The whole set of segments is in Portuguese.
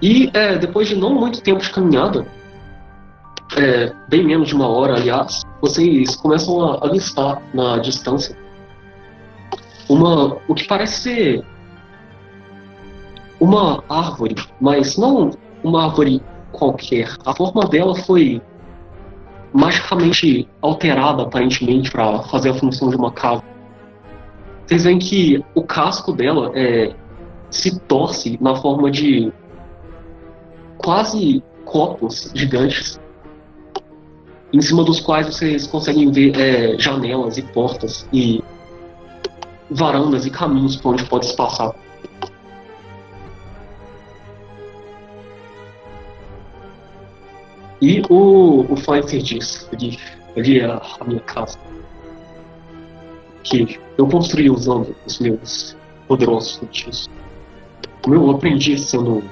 E é, depois de não muito tempo de caminhada, é, bem menos de uma hora, aliás, vocês começam a avistar na distância uma o que parece ser uma árvore, mas não uma árvore qualquer. A forma dela foi magicamente alterada, aparentemente, para fazer a função de uma casa. Vocês veem que o casco dela é, se torce na forma de quase copos gigantes, em cima dos quais vocês conseguem ver é, janelas e portas e varandas e caminhos por onde pode se passar. E o, o Pfeiffer diz, ali, ali é a minha casa, que eu construí usando os meus poderosos feitiços. Eu aprendi sendo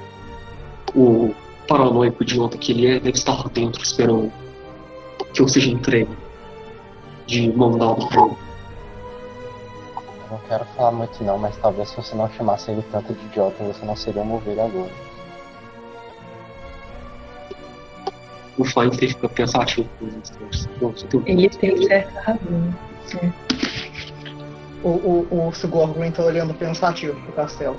o paranoico idiota que ele é, deve estar lá dentro esperando que eu seja entregue de mão dada pra ele. Eu não quero falar muito não, mas talvez se você não chamasse ele tanto de idiota, você não seria movido agora. O Feinstein fica pensativo por uns instantes. Ele tem certa razão. É. O, o, o Sigurd tá olhando pensativo pro castelo.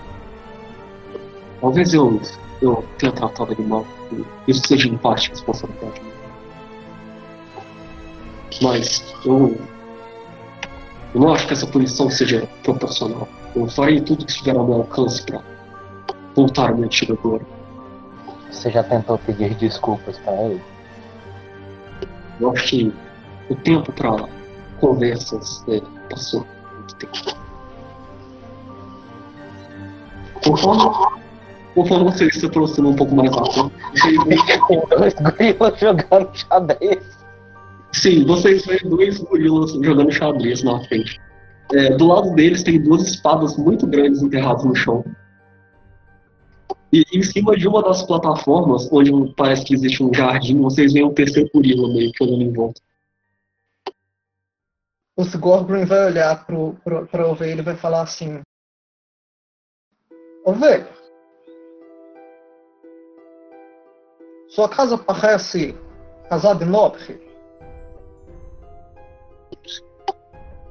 Talvez eu, eu tenha tratado ele mal. Isso seja em parte responsabilidade minha. Mas eu, eu não acho que essa punição seja proporcional. Eu farei tudo que estiver ao meu alcance para voltar à minha antiga glória. Você já tentou pedir desculpas pra ele? Eu acho que o tempo para conversas é, passou muito tempo. Conforme, conforme vocês se aproximam um pouco mais rápido, vocês veem Dois gorilas jogando xadrez. Sim, vocês veem dois gorilas jogando xadrez na frente. É, do lado deles tem duas espadas muito grandes enterradas no chão. E em cima de uma das plataformas, onde parece que existe um jardim, vocês veem um terceiro gorila meio que olhando em volta. O Sigurd vai olhar pro, pro, pra ovelha e vai falar assim: Ovelha, sua casa parece casa de nobre.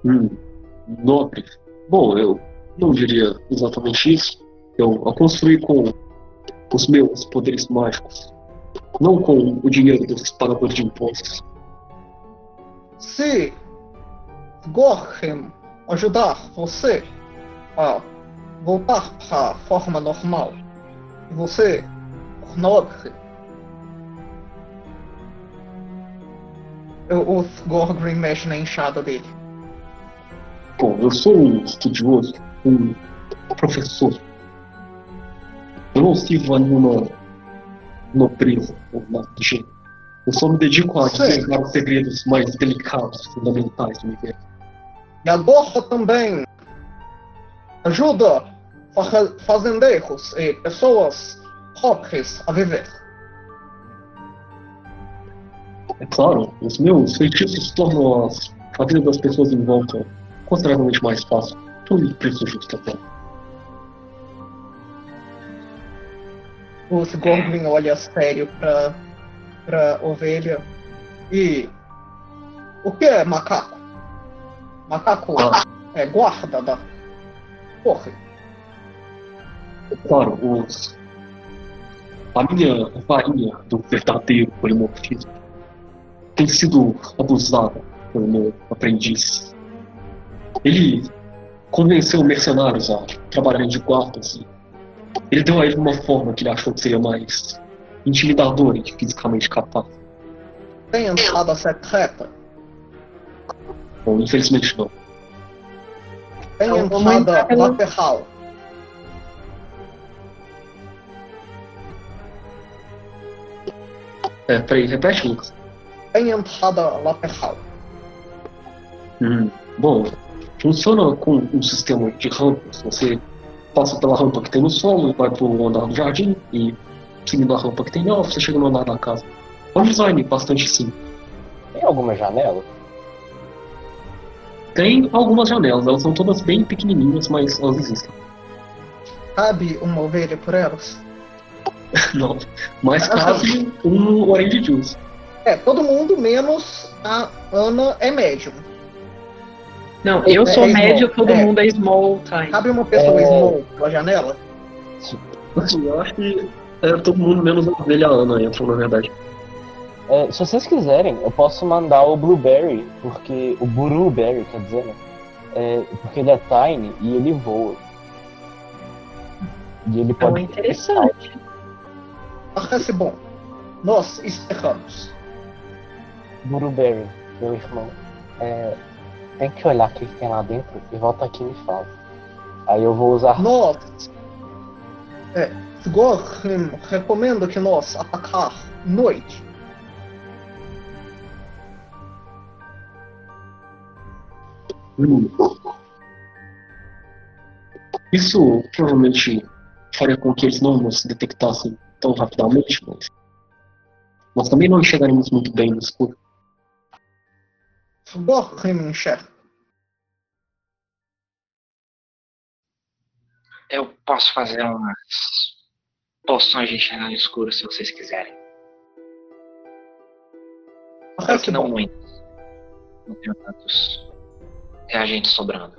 Hum, nobre. Bom, eu não diria exatamente isso. Eu a construí com os meus poderes mágicos, não com o dinheiro dos pagadores de impostos. Se Gorham ajudar você a voltar para a forma normal, você, nobre, o, o Gorgrim mexe na enxada dele. Bom, eu sou um estudioso, um professor. Eu não sirvo a nenhuma nobreza ou nada do gênero. Eu só me dedico a desvendar os segredos mais delicados, fundamentais do universo. E agora também ajuda fa- fazendeiros e pessoas pobres a viver. É claro, os meus feitiços tornam a vida das pessoas em volta consideravelmente mais fácil. Um preço justo até. O Sigurd olha sério pra, pra ovelha. E o que é macaco? Macaco Ah. é guarda da torre. É claro, os, a minha varinha do verdadeiro polimorfismo tem sido abusada pelo meu aprendiz. Ele convenceu mercenários a trabalharem de guardas e ele deu a ele uma forma que ele achou que seria mais intimidadora e fisicamente capaz. Tem entrada secreta. Bom, infelizmente não. Tem entrada lateral. É, peraí, repete, Lucas. Tem entrada lateral. Hum, Bom, funciona com um sistema de rampas. Você passa pela rampa que tem no solo, vai pro andar do jardim e seguindo a rampa que tem nela, você chega no andar da casa. É um design bastante simples. Tem alguma janela? Tem algumas janelas, elas são todas bem pequenininhas, mas elas existem. Cabe uma ovelha por elas. Não. Mais caso um Orange Juice. É, todo mundo menos a Ana é médium. Não, eu sou É, é médio, small, todo é. mundo é small time. Cabe uma pessoa É. small pela janela? Eu acho que é, todo mundo menos a ovelha Ana entra, na verdade. É, se vocês quiserem, eu posso mandar o Blueberry, porque. O Blueberry, quer dizer, né? É, porque ele é tiny e ele voa. E ele Então é pode. interessante. Parece bom. Nós encerramos. Blueberry, meu irmão. É, tem que olhar o que tem lá dentro e volta aqui e me fala. Aí eu vou usar. Nós. É, Sgorrim recomenda que nós atacar noite. Hum. Isso provavelmente faria com que eles não nos detectassem tão rapidamente, mas nós também não enxergaremos muito bem no escuro. Enxerga. Eu posso fazer umas poções de enxergar no escuro se vocês quiserem. Parece que não bom. muitos. Não tenho tantos reagentes sobrando.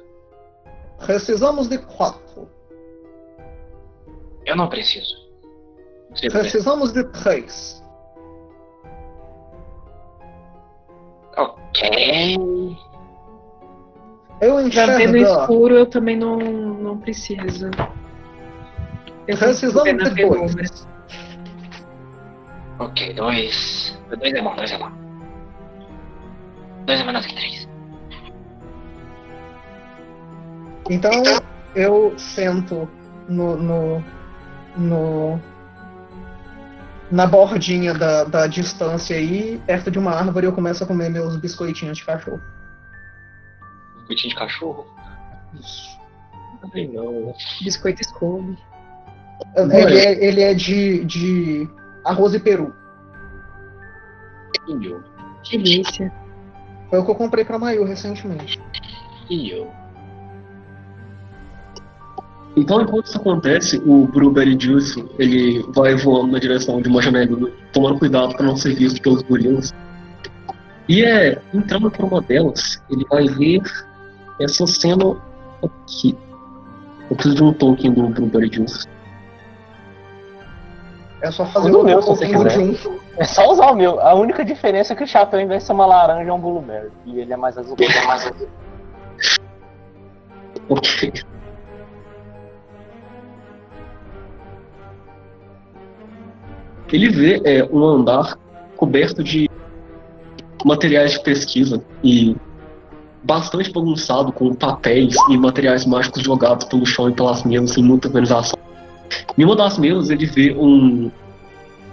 Precisamos de quatro. Eu não preciso. Precisamos de três. Ok. Eu Pra ver no enxergar. escuro eu também não, não preciso. Eu Precisamos ver na de penumbra. dois. Ok, dois. Dois é bom, dois é bom. Dois é menos que três. Então eu sento no, no, no na bordinha da, da distância aí, perto de uma árvore, eu começo a comer meus biscoitinhos de cachorro. Biscoitinho de cachorro? Ai não. Biscoito Scooby. Ele é, ele é de, de arroz e peru. Io. Delícia. Foi o que eu comprei pra Mayu recentemente. Io. Então, enquanto isso acontece, o Blueberry Juice ele vai voando na direção de uma janela, tomando cuidado para não ser visto pelos gorilas. E é entrando por uma delas, ele vai ver essa cena aqui. Eu preciso de um token do Blueberry Juice. É só fazer o meu, se você quiser. junto. É só usar o meu. A única diferença é que o chapéu, ao invés de ser uma laranja, é um blueberry. E ele é mais azul. Ele é mais azul. Ok. Ele vê é, um andar coberto de materiais de pesquisa e bastante bagunçado com papéis e materiais mágicos jogados pelo chão e pelas mesas sem muita organização. Em uma das mesas ele vê um,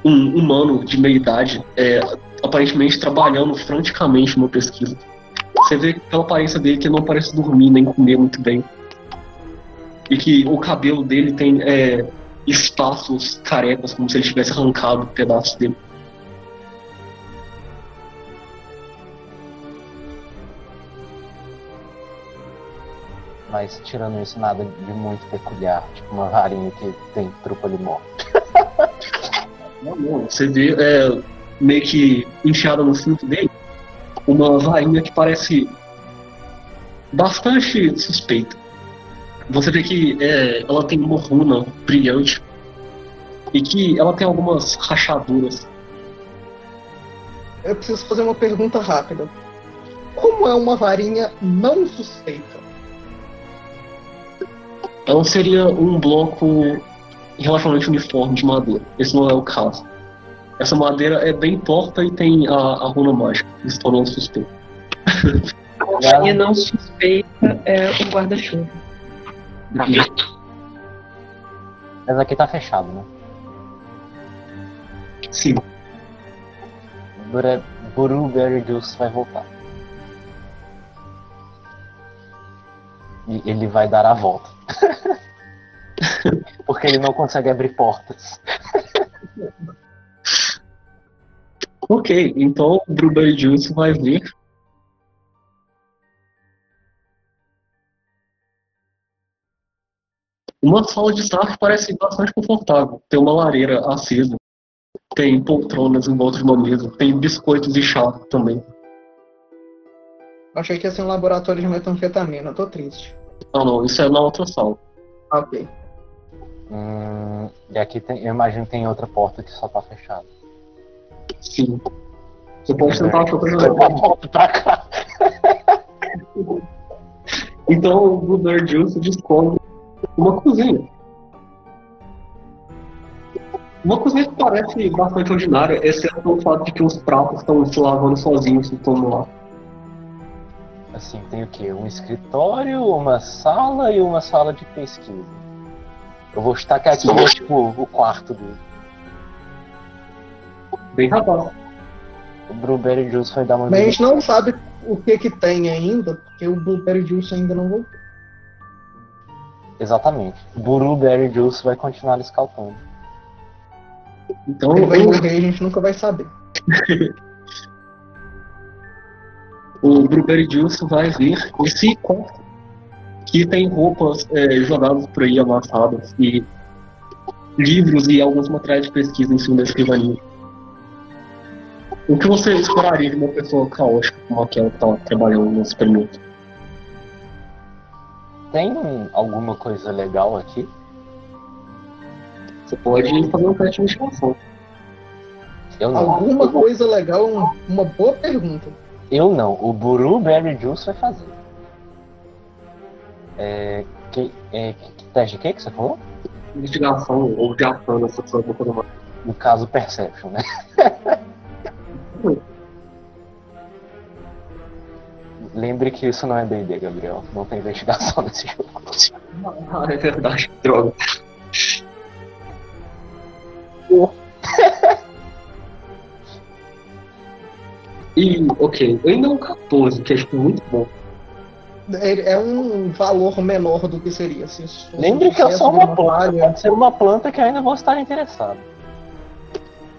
um humano de meia idade é, aparentemente trabalhando franticamente numa pesquisa. Você vê pela aparência dele que ele não parece dormir nem comer muito bem. E que o cabelo dele tem é, espaços carecas, como se ele tivesse arrancado pedaços dele. Mas tirando isso, nada de muito peculiar. Tipo uma varinha que tem trupa de morte. Não, não. Você vê é, meio que enfiada no cinto dele uma varinha que parece bastante suspeita. Você vê que é, ela tem uma runa brilhante e que ela tem algumas rachaduras. Eu preciso fazer uma pergunta rápida. Como é uma varinha não suspeita? Ela seria um bloco relativamente uniforme de madeira. Esse não é o caso. Essa madeira é bem torta e tem a, a runa mágica, isso tornando suspeito. A minha não suspeita é o guarda-chuva. Graveto. Mas aqui tá fechado, né? Sim. Bure- Blueberry Juice vai voltar. E ele vai dar a volta. Porque ele não consegue abrir portas. Ok, então o Juice vai ver. Uma sala de estar parece bastante confortável. Tem uma lareira acesa, tem poltronas em volta de uma mesa, tem biscoitos e chá também. Achei que ia ser um laboratório de metanfetamina, tô triste. Ah não, isso é na outra sala. Ok. Hum, e aqui tem, eu imagino que tem outra porta que só tá fechada. Sim. Você pode tentar outra coisa Eu melhor. volto pra cá. Então o Blueberry Juice descobre uma cozinha. Uma cozinha que parece bastante ordinária, exceto pelo fato de que os pratos estão se lavando sozinhos e estão lá. Assim, tem o quê? Um escritório, uma sala e uma sala de pesquisa. Eu vou chutar que aqui é tipo o quarto dele. Bem rapaz. O Blueberry Juice vai dar uma Mas a gente não sabe o que que tem ainda, porque o Blueberry Juice ainda não voltou. Exatamente. O Blueberry Juice vai continuar escaltando. Então Ele vai o, morrer e a gente nunca vai saber. o Blueberry Juice vai vir esse quarto que tem roupas é, jogadas por aí amassadas e livros e alguns materiais de pesquisa em cima da escrivaninha. O que você esperaria de uma pessoa caótica como aquela que está trabalhando no experimento? Tem alguma coisa legal aqui? Você pode fazer um teste de investigação. Eu não. Alguma coisa legal, um- uma boa pergunta. Eu não. O Blueberry Juice vai fazer. É. Que, é que teste de que que você falou? Investigação ou de ação, essa coisa coisa mais. No caso, Perception, né? Lembre que isso não é D&D, Gabriel. Não tem investigação nesse jogo. Ah, é verdade, droga. E, ok, eu ainda é um 14, que é tipo, muito bom. É, é um valor menor do que seria. Se isso fosse Lembre que sucesso sou de uma planta. falha. Pode ser uma planta que ainda vou estar interessado.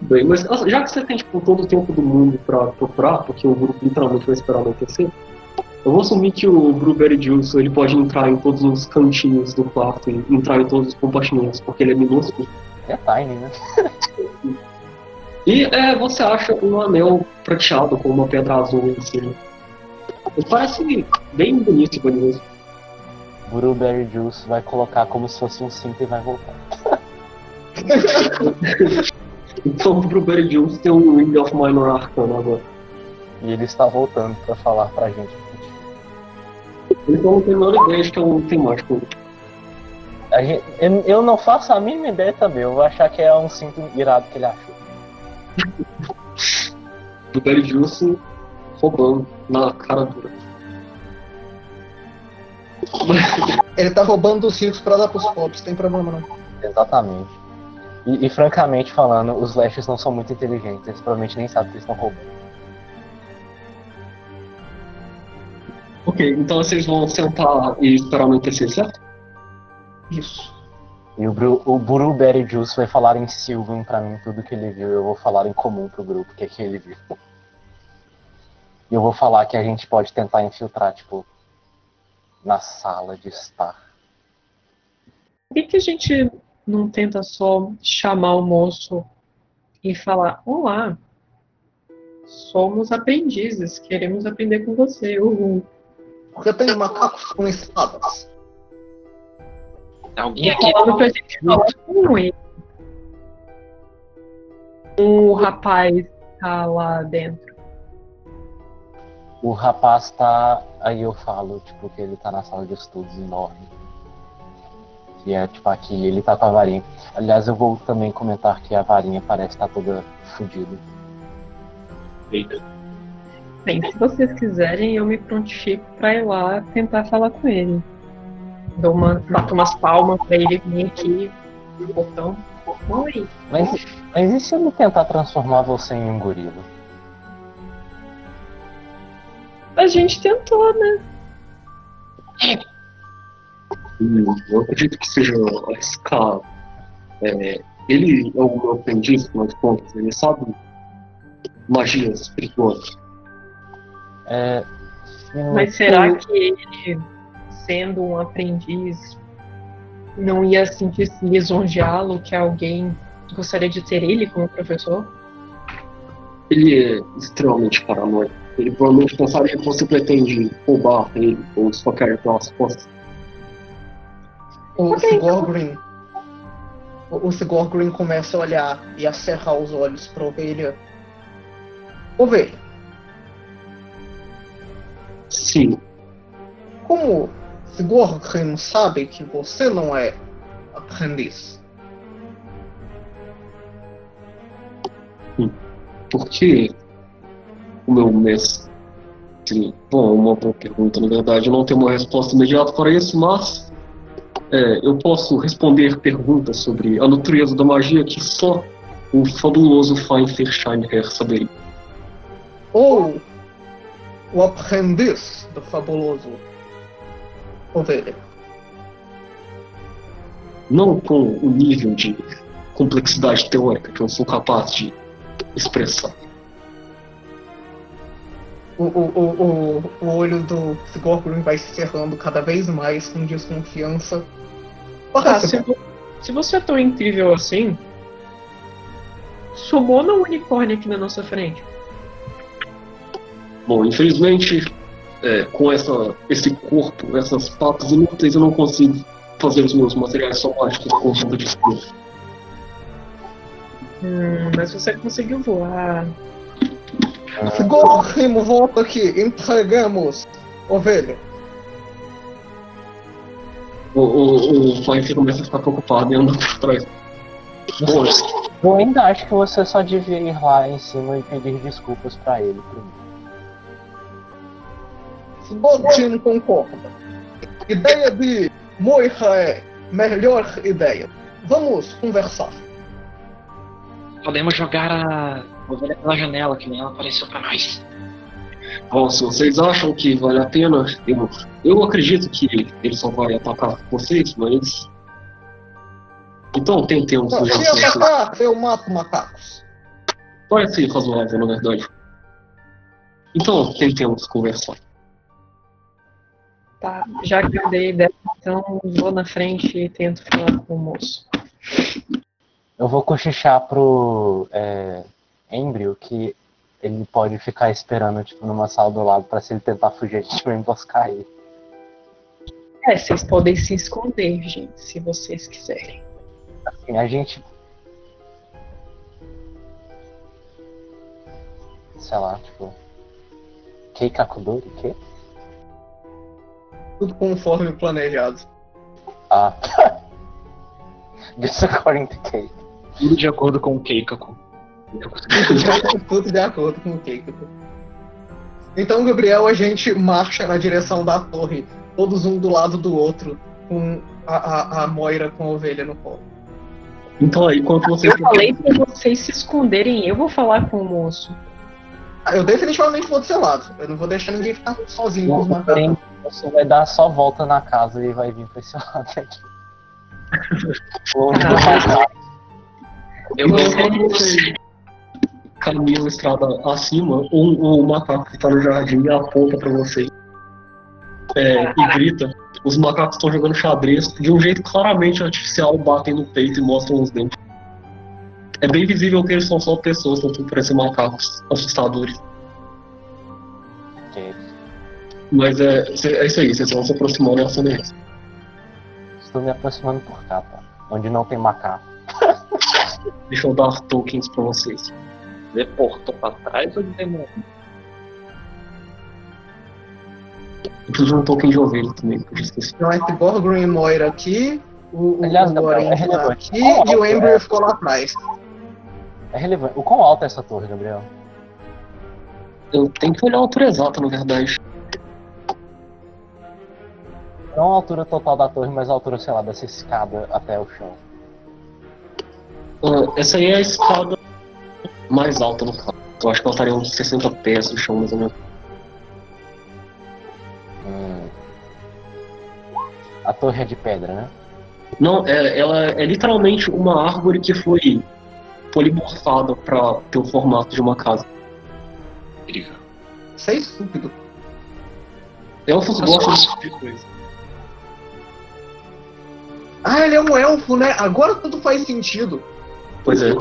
Bem, mas assim, já que você tem tipo, todo o tempo do mundo pra procurar, porque o grupo literalmente vai esperar anoitecer, eu vou assumir que o Blueberry Juice ele pode entrar em todos os cantinhos do quarto e entrar em todos os compartimentos, porque ele é minúsculo. É Tiny, né? E é, você acha um anel prateado com uma pedra azul em cima. Ele parece bem bonito e bonito. Blueberry Juice vai colocar como se fosse um cinto e vai voltar. Então o Blueberry Juice tem um Ring of Minor Arcana agora. E ele está voltando pra falar pra gente. Então não tem a menor ideia de que é um temático. A gente- eu- eu não faço a mínima ideia também. Eu vou achar que é um cinto irado que ele achou. Blueberry Juice roubando na cara dura. Ele tá roubando os ricos pra dar pros pobres, tem problema não. Exatamente. E, e, francamente falando, os Lashes não são muito inteligentes. Eles provavelmente nem sabem que eles estão roubando. Ok, então vocês vão sentar e esperar anoitecer, certo? Isso. E o, Bru, o Blueberry Juice vai falar em Sylvan pra mim tudo que ele viu. Eu vou falar em comum pro grupo o que, é que ele viu. E eu vou falar que a gente pode tentar infiltrar, tipo, na sala de estar. Por que, que a gente não tenta só chamar o moço e falar: Olá, somos aprendizes, queremos aprender com você. Uhul. Porque tem macacos com espadas. Alguém aqui com ele. O rapaz tá lá dentro. O rapaz tá. Aí eu falo, tipo, que ele tá na sala de estudos enorme. Que é, tipo, aqui, ele tá com a varinha. Aliás, eu vou também comentar que a varinha parece estar toda fodida. Eita. Bem, se vocês quiserem, eu me prontifico pra ir lá tentar falar com ele. Dou uma, bato umas palmas pra ele vir aqui no portão. Oi. Mas, mas e se ele tentar transformar você em um gorila? A gente tentou, né? Hum, Eu acredito que seja arriscado. É, ele é um aprendiz, afinal de contas, ele sabe magias espirituosas. É. se Mas será que ele, sendo um aprendiz, não ia sentir-se lisonjeá-lo que alguém gostaria de ter ele como professor? Ele é extremamente paranoico. Ele provavelmente pensaria que você pretende roubar ele ou esfaquear pelas costas. O Ok, Sigorgrim. O, o Sigorgrim começa a olhar e a cerrar os olhos pra ovelha. Ovelha, Sim, como Sigorgrim sabe que você não é aprendiz? porque o meu mestre. Bom, uma boa pergunta, na verdade. Eu não tenho uma resposta imediata para isso, mas é, eu posso responder perguntas sobre a natureza da magia que só o fabuloso Feinstein saberia. Ou o aprendiz do fabuloso ovelha? Não com o nível de complexidade teórica que eu sou capaz de expressar. O, o, o, o, o olho do Sigorgrim vai se cerrando cada vez mais com desconfiança. Ah, se, se você é tão incrível assim, sumona um unicórnio aqui na nossa frente. Bom, infelizmente, é, com essa, esse corpo, essas patas inúteis, eu não consigo fazer os meus materiais somáticos por conta disso. Hum, mas você conseguiu voar. Sigorgrim, volta aqui, entregamos ovelha. O, o, o Feinstein começa a ficar preocupado e anda por trás. Bom, Eu ainda acho que você só devia ir lá em cima e pedir desculpas pra ele primeiro. Sigorgrim concorda. Ideia de Moira é melhor ideia. Vamos conversar. Podemos jogar a ovelha pela janela, que nem ela apareceu pra nós. bom, se vocês acham que vale a pena, eu, eu acredito que ele só vai atacar vocês, mas. Então tentemos Se sugestões. atacar, eu mato macacos. Parece razoável, na verdade. Então tentemos conversar. Tá, já que eu dei ideia, então vou na frente e tento falar com o moço. Eu vou cochichar pro é, Embryo que ele pode ficar esperando tipo, numa sala do lado pra se ele tentar fugir, a gente vai emboscar ele. É, vocês podem se esconder, gente, se vocês quiserem. Assim, a gente. Sei lá, tipo. Keikakudori? Que? Tudo conforme planejado. Ah. Just according to Kei. Tudo de acordo com o Keikaku. Tudo de acordo com o Keiko. Então, Gabriel, a gente marcha na direção da torre, todos um do lado do outro, com a, a, a Moira com a ovelha no colo. Então aí, enquanto vocês. Eu falei pra vocês se esconderem, eu vou falar com o moço. Ah, Eu definitivamente vou do seu lado. Eu não vou deixar ninguém ficar sozinho com os macacos. Você vai dar só volta na casa e vai vir pra esse lado aqui. Eu vou quando vocês caminham a estrada acima, um, um macaco que tá no jardim aponta pra vocês é, e grita. Os macacos estão jogando xadrez de um jeito claramente artificial, batem no peito e mostram os dentes. É bem visível que eles são só pessoas, não parecem macacos assustadores. Ok. Mas é, é isso aí, vocês vão se aproximando e acendem eles. Estou me aproximando por cá, tá? Onde não tem macaco. Deixa eu dar tokens pra vocês. Deportou pra trás ou demorou? Eu preciso de um token de ovelha também, que eu já esqueci. Então, entre Gorgrim e Moira aqui, o, o, Aliás, o Gabriel, é tá relevante. aqui e o alto é? Embryo ficou lá atrás. É relevante. O quão alta é essa torre, Gabriel? Eu tenho que olhar a altura exata, na verdade. Não a altura total da torre, mas a altura, sei lá, dessa escada até o chão. Ah, essa aí é a escada mais alta no caso. Eu acho que ela estaria uns 60 pés do chão, mais ou menos. Hum. A torre é de pedra, né? Não, é, ela é literalmente uma árvore que foi polimorfada pra ter o formato de uma casa. Incrível. Isso é estúpido. Elfos gostam desse tipo de coisa. Ah, ele é um elfo, né? Agora tudo faz sentido. Pois é.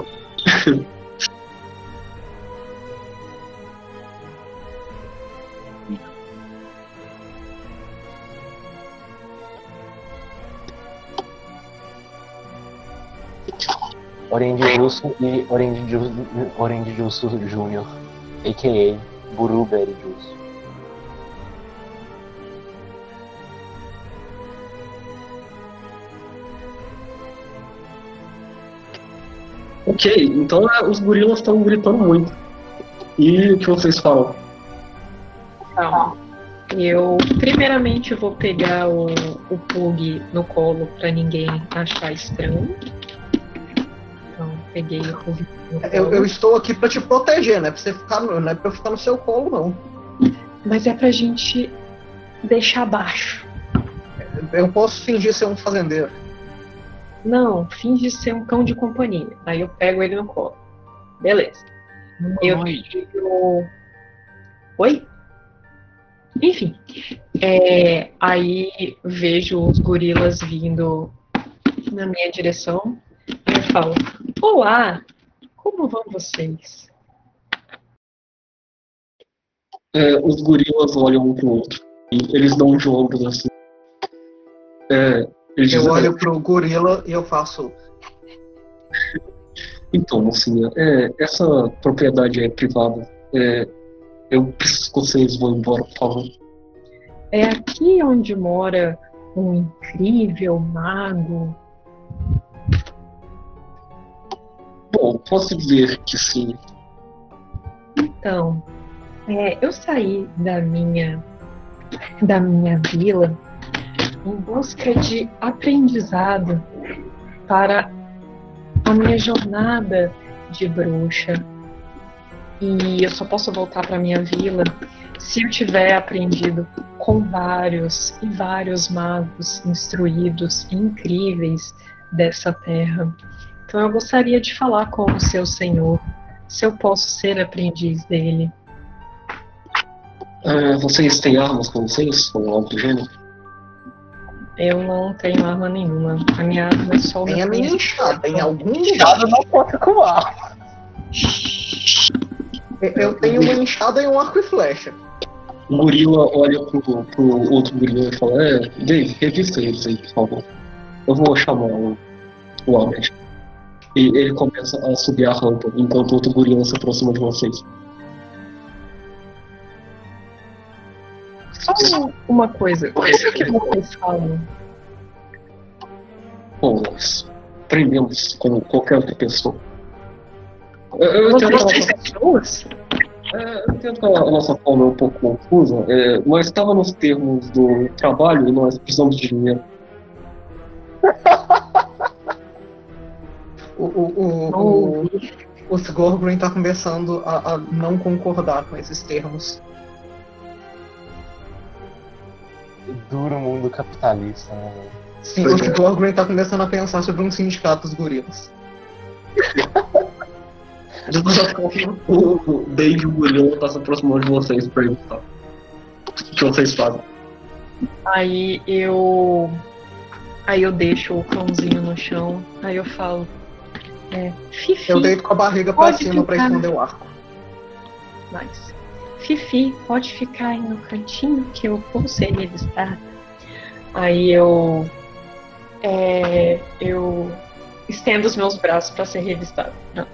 Orange Jusso e Orange Jusso, Orange Jusso Jr., a.k.a. Blueberry Jusso. Ok, então é, os gorilas estão gritando muito. E o que vocês falam? Então, eu primeiramente vou pegar o, o Pug no colo pra ninguém achar estranho. Então, peguei o Pug no colo. Eu, eu estou aqui pra te proteger, né? Pra você ficar, no- não é pra eu ficar no seu colo, não. Mas é pra gente deixar baixo. Eu posso fingir ser um fazendeiro. Não, finge ser um cão de companhia. Aí eu pego ele no colo. Beleza. Eu tiro. Oi? Enfim. É, aí vejo os gorilas vindo na minha direção. E eu falo: Olá, como vão vocês? É, os gorilas olham um pro outro. E eles dão ombros assim. É, eles Eu olho pro gorila e eu faço. Então, mocinha, é, essa propriedade é privada. É, eu preciso que vocês vão embora, por favor. É aqui onde mora um incrível mago. Bom, posso dizer que sim. Então, é, eu saí da minha da minha vila em busca de aprendizado para a minha jornada de bruxa. E eu só posso voltar para minha vila se eu tiver aprendido com vários e vários magos instruídos e incríveis dessa terra. Então eu gostaria de falar com o seu senhor, se eu posso ser aprendiz dele. É, vocês têm armas com vocês? Ou algo do gênero? Eu não tenho arma nenhuma. A minha arma é só o Tem a minha enxada em algum lugar. Enxada não conta com arma. Eu tenho uma enxada e um arco e flecha. O gorila olha pro, pro outro gorila e fala: É, Dave, revista eles aí, por favor. Eu vou chamar o, o Albert. E ele começa a subir a rampa enquanto o outro gorila se aproxima de vocês. Só uma coisa. O que, que vocês falam? Bom, nós prendemos como qualquer outra pessoa. Eu, eu Vocês nossa- pessoas? é, eu entendo que a a nossa forma é um pouco confusa, é, mas estava nos termos do trabalho e nós precisamos de dinheiro. O, o, o, o, o Sgorgrin tá começando a, a não concordar com esses termos. Duro mundo capitalista, né? velho? Sim, Pois o é. Sgorgrin tá começando a pensar sobre um sindicato dos gorilas. Forma, o Dave e o gorila tá se aproximando de vocês pra perguntar. O que vocês fazem? Aí eu. Aí eu deixo o cãozinho no chão. Aí eu falo. É, Fifi. Eu deito com a barriga pra cima pra ficar. esconder o arco. Mas, Fifi, pode ficar aí no cantinho que eu vou ser revistada. Aí eu. É, eu estendo os meus braços pra ser revistado. Pronto.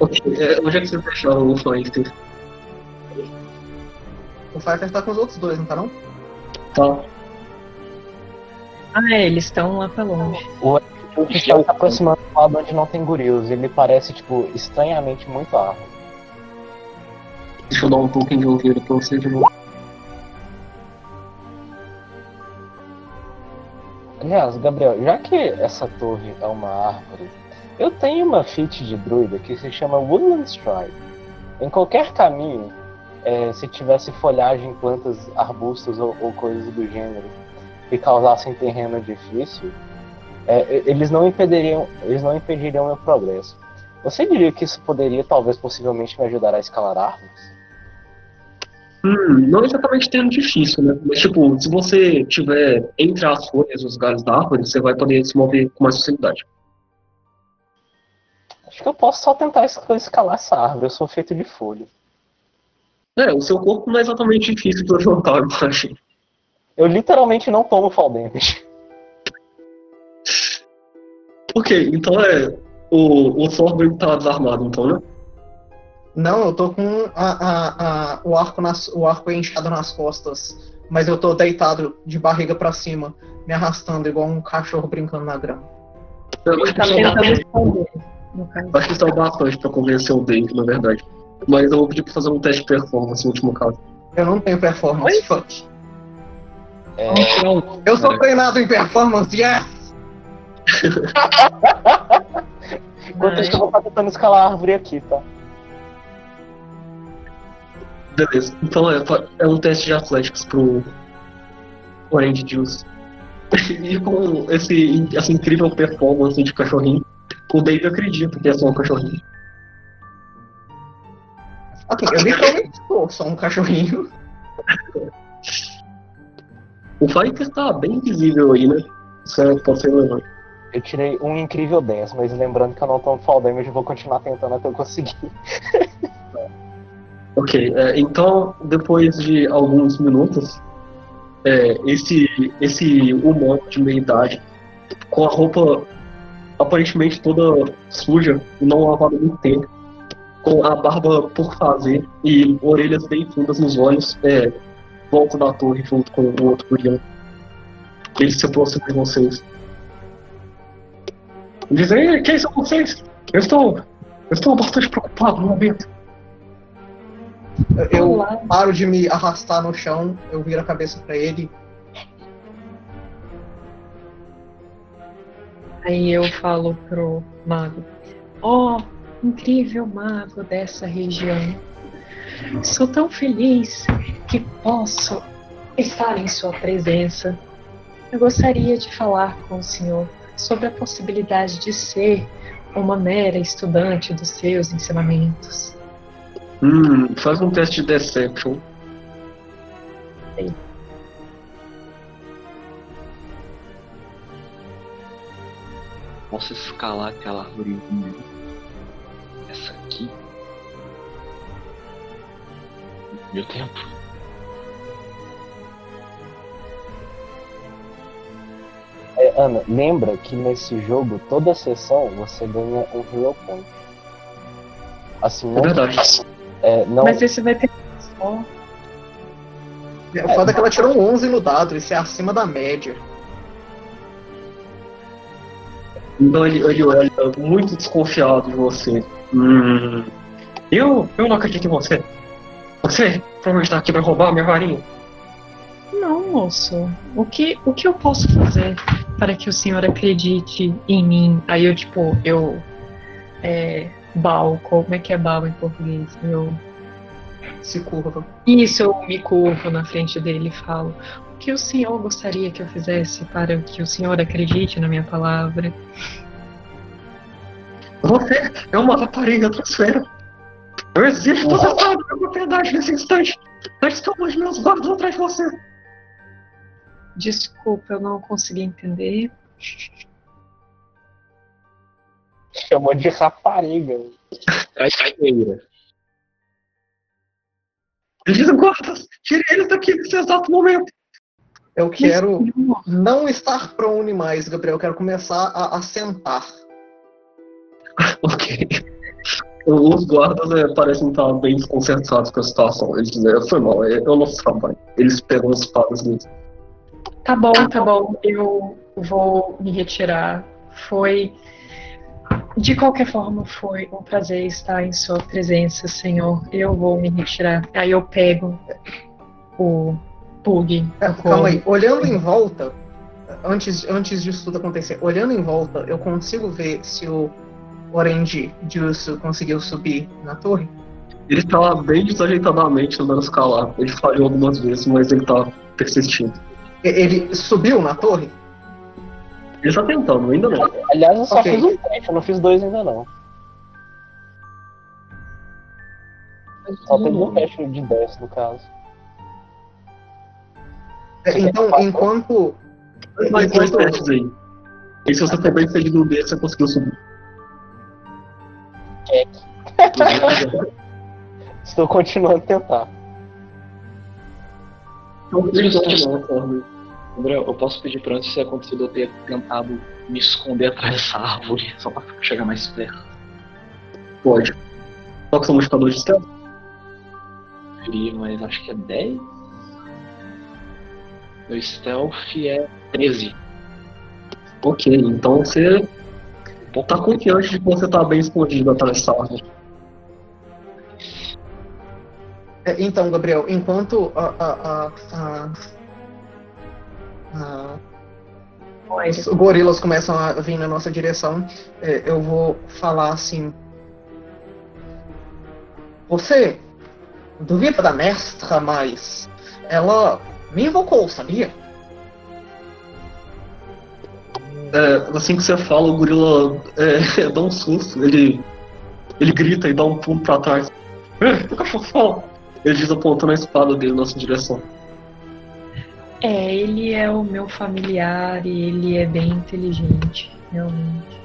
Ok, é, onde é que vocês deixaram o Flanker? O Fighter tá com os outros dois, não tá não? Tá. Ah, é, eles estão lá pra longe. O oficial tá aproximando do lado onde não tem gorilas. Ele parece, tipo, estranhamente muito árvore. Deixa eu dar um pouquinho de ouvido pra você de novo. Aliás, Gabriel, já que essa torre é uma árvore, eu tenho uma feat de druida que se chama Woodland Stride. Em qualquer caminho, é, se tivesse folhagem, plantas, arbustos ou, ou coisas do gênero que causassem terreno difícil, é, eles não impediriam, eles não impediriam meu progresso. Você diria que isso poderia, talvez, possivelmente, me ajudar a escalar árvores? Hum, não exatamente tendo difícil, né? Mas, tipo, se você tiver entre as folhas os galhos da árvore, você vai poder se mover com mais facilidade. Acho que eu posso só tentar es- escalar essa árvore. Eu sou feito de folha. É, o seu corpo não é exatamente difícil de levantar, eu acho. Eu literalmente não tomo fall damage. Ok, então é. O, o Thorben tá desarmado, então, né? Não, eu tô com a, a, a- o, arco nas, o arco inchado nas costas, mas eu tô deitado de barriga pra cima, me arrastando igual um cachorro brincando na grama. Eu acho que é acho que isso é bastante pra convencer o Dave, na verdade. Mas eu vou pedir pra fazer um teste de performance no último caso. Eu não tenho performance, Oi? fuck. É, Eu sou treinado em performance, yes! enquanto isso, eu vou estar tentando escalar a árvore aqui, tá? Beleza. Então é, é um teste de Athletics pro Orange Juice. E com esse, essa incrível performance de cachorrinho, o Dave acredita que é só um cachorrinho. Ok, eu literalmente sou só um cachorrinho. O Fighter tá bem visível aí, né? Isso é, pode ser relevante. Eu tirei um incrível 10, mas lembrando que eu não tomo fall damage, eu vou continuar tentando até eu conseguir. Ok, é, então depois de alguns minutos, é, esse, esse humano de meia idade, com a roupa aparentemente toda suja não lavada muito tempo, com a barba por fazer e orelhas bem fundas nos olhos, é, volta da torre junto com o outro gurião. Ele se aproxima de vocês. Diz aí, quem são vocês? Eu estou, eu estou bastante preocupado no momento. Eu Olá. paro de me arrastar no chão, eu viro a cabeça pra ele. Aí eu falo pro mago: Ó, incrível mago dessa região. Sou tão feliz que posso estar em sua presença. Eu gostaria de falar com o senhor sobre a possibilidade de ser uma mera estudante dos seus ensinamentos. Hum, faz um teste de Deception. Posso escalar aquela árvore? Essa aqui? Meu tempo. É, Ana, lembra que nesse jogo, toda sessão, você ganha um Hero Point. Assim, É não. verdade. É, não Mas esse vai ter só. O foda é que ela tirou um 11 no dado, isso é acima da média. Então ele, ele olha muito desconfiado de você. Hum. Eu, eu não acredito em você. Você provavelmente tá aqui pra roubar minha varinha. Não, moço. O que, o que eu posso fazer para que o senhor acredite em mim? Aí eu, tipo, eu. É. Bal, como é que é bal em português? Eu. Se curva. Isso, eu me curvo na frente dele e falo: O que o senhor gostaria que eu fizesse para que o senhor acredite na minha palavra? Você é uma rapariga transfera. Eu exijo toda a minha propriedade nesse instante. Que eu mande meus guardas atrás de você. Desculpa, eu não consegui entender. Chamou de rapariga. Traiçoeira. Ele diz, guardas, tire eles daqui nesse exato momento. Eu quero não estar prone mais, Gabriel. Eu quero começar a, a sentar. Ok. Os guardas é, parecem estar bem desconcertados com a situação. Eles dizem, "É, foi mal, é, é o nosso trabalho. Eles pegam as espadas deles. Tá bom, tá bom. Eu vou me retirar. Foi. De qualquer forma, foi um prazer estar em sua presença, senhor. Eu vou me retirar. Aí eu pego o Pug. É, calma aí. Olhando em volta, antes, antes disso tudo acontecer, olhando em volta, eu consigo ver se o Orange Juice conseguiu subir na torre? Ele tá bem desajeitadamente tentando escalar. Ele falhou algumas vezes, mas ele tá persistindo. Ele subiu na torre? Ele tá tentando, ainda não. Aliás, eu só Ok. fiz um teste, eu não fiz dois ainda não. Só teve um teste de 10 no caso. É, então, enquanto. Mais dois enquanto testes aí. E se você for bem seguido dele, você conseguiu subir. Estou continuando a tentar. Então, ele não, não, não. André, eu posso pedir pra antes de ter acontecido eu ter tentado me esconder atrás dessa árvore, só pra chegar mais perto. Pode. Qual que é o seu modificador de stealth? Frio, mas acho que é 10. Meu stealth é 13. Ok, então você tá confiante de que você tá bem escondido atrás dessa árvore. É, Então, Gabriel, enquanto a, a, a, a- a- os gorilas começam a vir na nossa direção, é, eu vou falar assim. Você duvida da mestra, mas ela me invocou, sabia? É, assim que você fala, o gorila é, dá um susto, ele, ele grita e dá um pulo pra trás. O. Ele diz apontando a espada dele na nossa direção. É, ele é o meu familiar e ele é bem inteligente, realmente.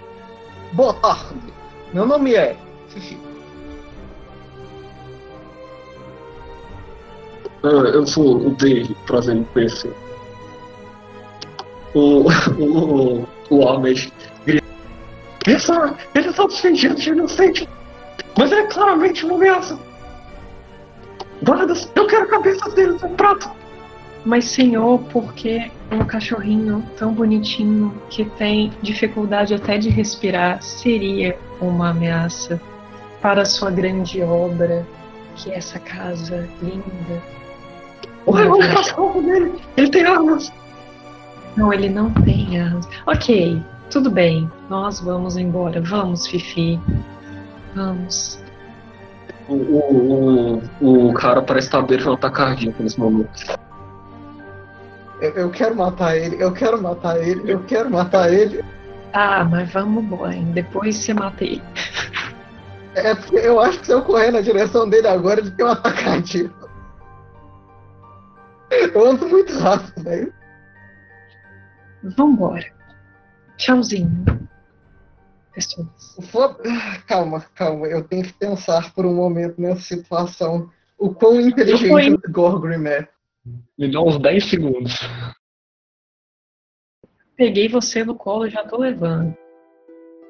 Boa tarde. Meu nome é Fifi. É, eu sou o Dave, prazer em conhecer. O, o, o Ahmed grita. Ele está defendendo de inocente, mas é claramente uma ameaça. Guardas, eu quero a cabeça dele no prato. Mas, senhor, por que um cachorrinho tão bonitinho que tem dificuldade até de respirar seria uma ameaça para a sua grande obra, que é essa casa linda? Olha o cachorro dele, ele tem armas. Não, ele não tem armas. Ok, tudo bem. Nós vamos embora. Vamos, Fifi. Vamos. O, o, o, o cara parece estar beirando um ataque cardíaco nesse momento. Eu, eu quero matar ele, eu quero matar ele, eu quero matar ele. Ah, mas vamos hein? Depois você mata ele. É porque eu acho que se eu correr na direção dele agora, ele tem um cardíaco. Eu ando muito rápido, velho. Vambora. Tchauzinho. Pessoas. Foda- Calma, calma, eu tenho que pensar por um momento nessa situação. O quão inteligente o Gorgrim é. Me dá uns 10 segundos. Peguei você no colo e já tô levando.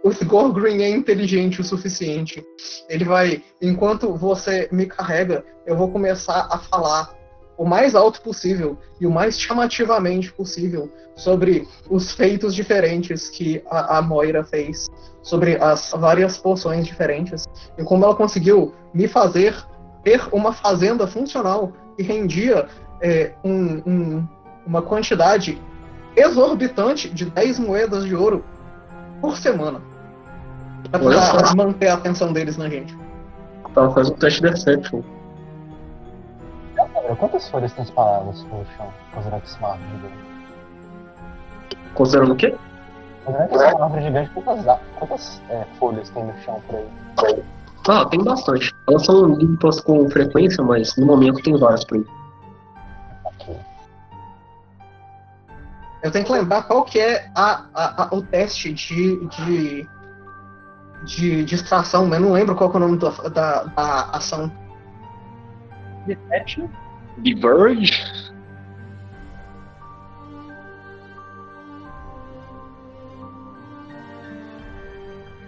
O Gorgrim é inteligente o suficiente. Ele vai, enquanto você me carrega, eu vou começar a falar o mais alto possível e o mais chamativamente possível sobre os feitos diferentes que a, a Moira fez, sobre as várias poções diferentes e como ela conseguiu me fazer ter uma fazenda funcional que rendia é, um- um- uma quantidade exorbitante de 10 moedas de ouro por semana. Pra Olha pra só. manter a atenção deles na gente. Tá, faz um teste de Deception. Quantas folhas tem espalhadas pelo chão? Considerando que isso é uma árvore gigante. Considerando o quê? Considerando que isso é uma árvore gigante, quantas, quantas é, folhas tem no chão por aí? Ah, tem bastante. Elas são limpas com frequência, mas no momento tem várias por aí. Eu tenho que lembrar qual que é a, a- a- o teste de, de, de distração, mas eu não lembro qual que é o nome da, da, da ação. Deception? Diverge?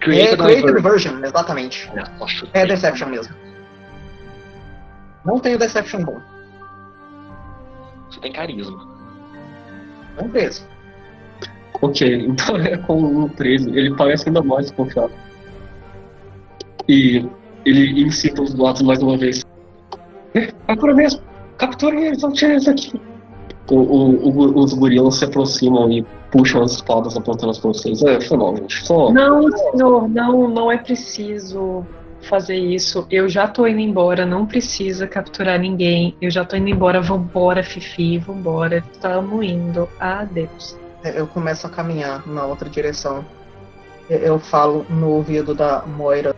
É a Create Diverge. Diversion, exatamente. É, É Deception mesmo. Não tenho Deception bom. Você tem carisma. Não mesmo. Ok, então é com um 13. Ele parece ainda mais desconfiado. E ele incita os lados mais uma vez. É, agora mesmo! Capturem eles, não tirem eles aqui! O, o- o- os gorilas se aproximam e puxam as espadas apontando para vocês. É, foi mal, gente. Só. Não, senhor, não, não é preciso fazer isso. Eu já tô indo embora, não precisa capturar ninguém. Eu já tô indo embora. Vambora, Fifi, vambora. Tamo indo. Adeus. É, Eu começo a caminhar na outra direção. Eu- Eu falo no ouvido da Moira.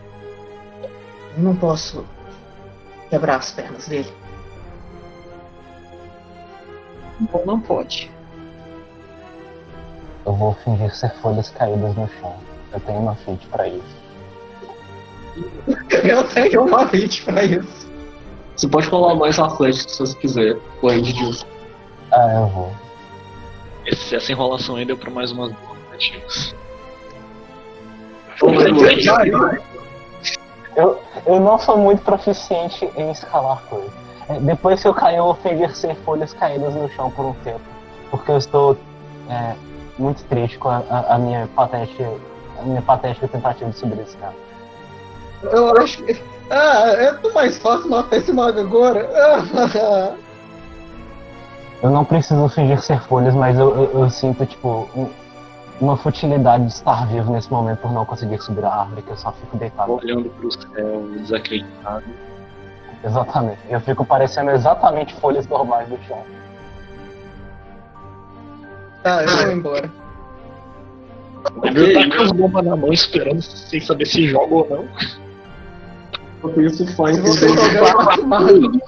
Eu não posso quebrar as pernas dele. Bom, não pode. Eu vou fingir ser folhas caídas no chão. Eu tenho uma feat pra isso. Eu tenho uma hit pra isso. Você pode falar mais Atlético se você quiser, Andy disso. Ah, eu vou. Esse- essa enrolação aí deu pra mais umas duas tentativas. Eu, eu não sou muito proficiente em escalar coisas. É, Depois que eu cair, eu vou fingir ser folhas caídas no chão por um tempo. Porque eu estou é, muito triste com a, a- a minha patética, a minha patética tentativa de subir esse cara. Eu acho que. Ah, é tão mais fácil matar esse mago agora. Ah, Eu não preciso fingir ser folhas, mas eu, eu- eu sinto, tipo, um- uma futilidade de estar vivo nesse momento por não conseguir subir a árvore, que eu só fico deitado. Olhando pro céu, desacreditado. Exatamente. Eu fico parecendo exatamente folhas normais do chão. Tá, eu vou embora. Ele tá com as bombas na mão esperando sem saber se joga ou não. Enquanto isso, faz Se você jogar, eu mago.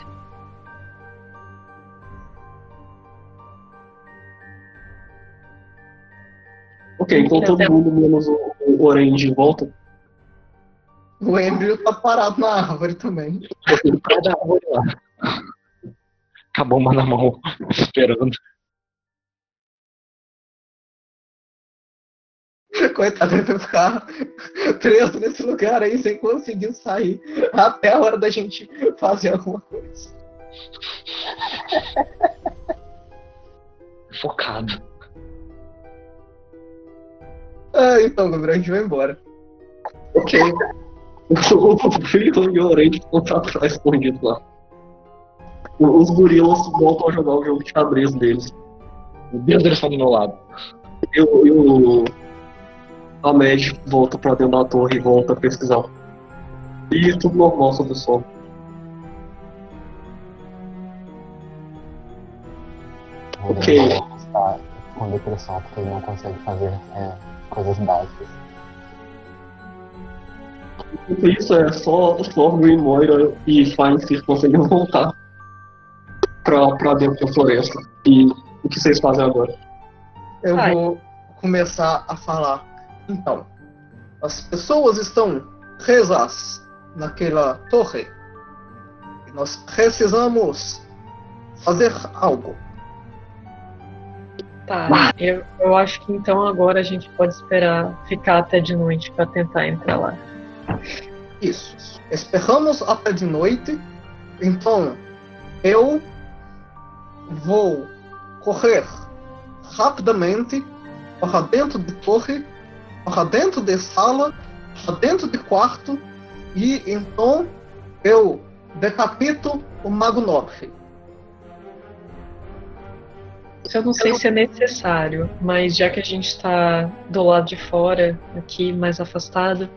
Ok, então todo mundo menos o, o Orange volta. O Embryo tá parado na árvore também. Ele dar árvore lá. Com a bomba na mão, esperando. Coitado, ele vai ficar preso nesse lugar aí sem conseguir sair até a hora da gente fazer alguma coisa. Focado. Ah, então, Gabriel, a gente vai embora. Ok. O Freeland e o Orange ficam pra trás escondidos lá. O- Os gorilas voltam a jogar o jogo de xadrez deles. Meu Deus, eles estão do meu lado. E o, e o a Mad volta pra dentro da torre e volta a pesquisar. E tudo normal sobre o sol. Ok. Está com depressão porque ele não consegue fazer é, coisas básicas. Isso é só, só Green Moira e Fine conseguem voltar pra, pra dentro da floresta. E o que vocês fazem agora? Eu Ai. vou começar a falar. Então, as pessoas estão presas naquela torre. E nós precisamos fazer algo. Tá, eu, eu acho que então agora a gente pode esperar ficar até de noite pra tentar entrar lá. Isso. Esperamos até de noite. Então, eu vou correr rapidamente para dentro de torre, para dentro de sala, para dentro de quarto e então eu decapito o Mago Nobre. Eu não sei se é necessário, mas já que a gente tá do lado de fora, aqui mais afastado,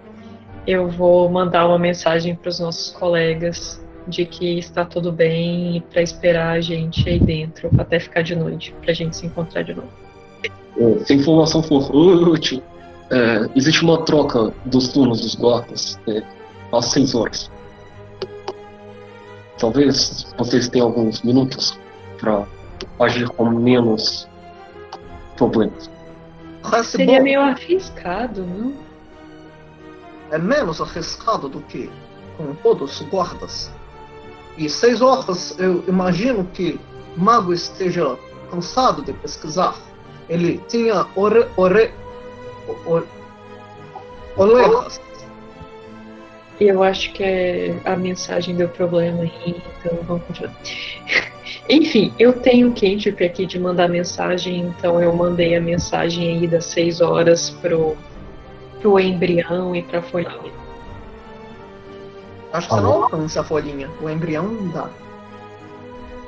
eu vou mandar uma mensagem para os nossos colegas de que está tudo bem e para esperar a gente aí dentro até ficar de noite, pra gente se encontrar de novo. É, Se a informação for útil, é, existe uma troca dos turnos dos guardas é, às 6 horas. Talvez vocês tenham alguns minutos para agir com menos problemas. Parece Seria bom. meio arriscado, não? é menos arriscado do que com todos os guardas. E seis horas, eu imagino que o mago esteja cansado de pesquisar. Ele tinha ore, orelhas. Eu acho que é- a mensagem deu problema aí, então vamos continuar. Enfim, eu tenho um cantrip aqui de mandar mensagem, então eu mandei a mensagem aí das 6 horas pro, pro embrião e pra folhinha. Acho que você não alcança a folhinha. O embrião não dá.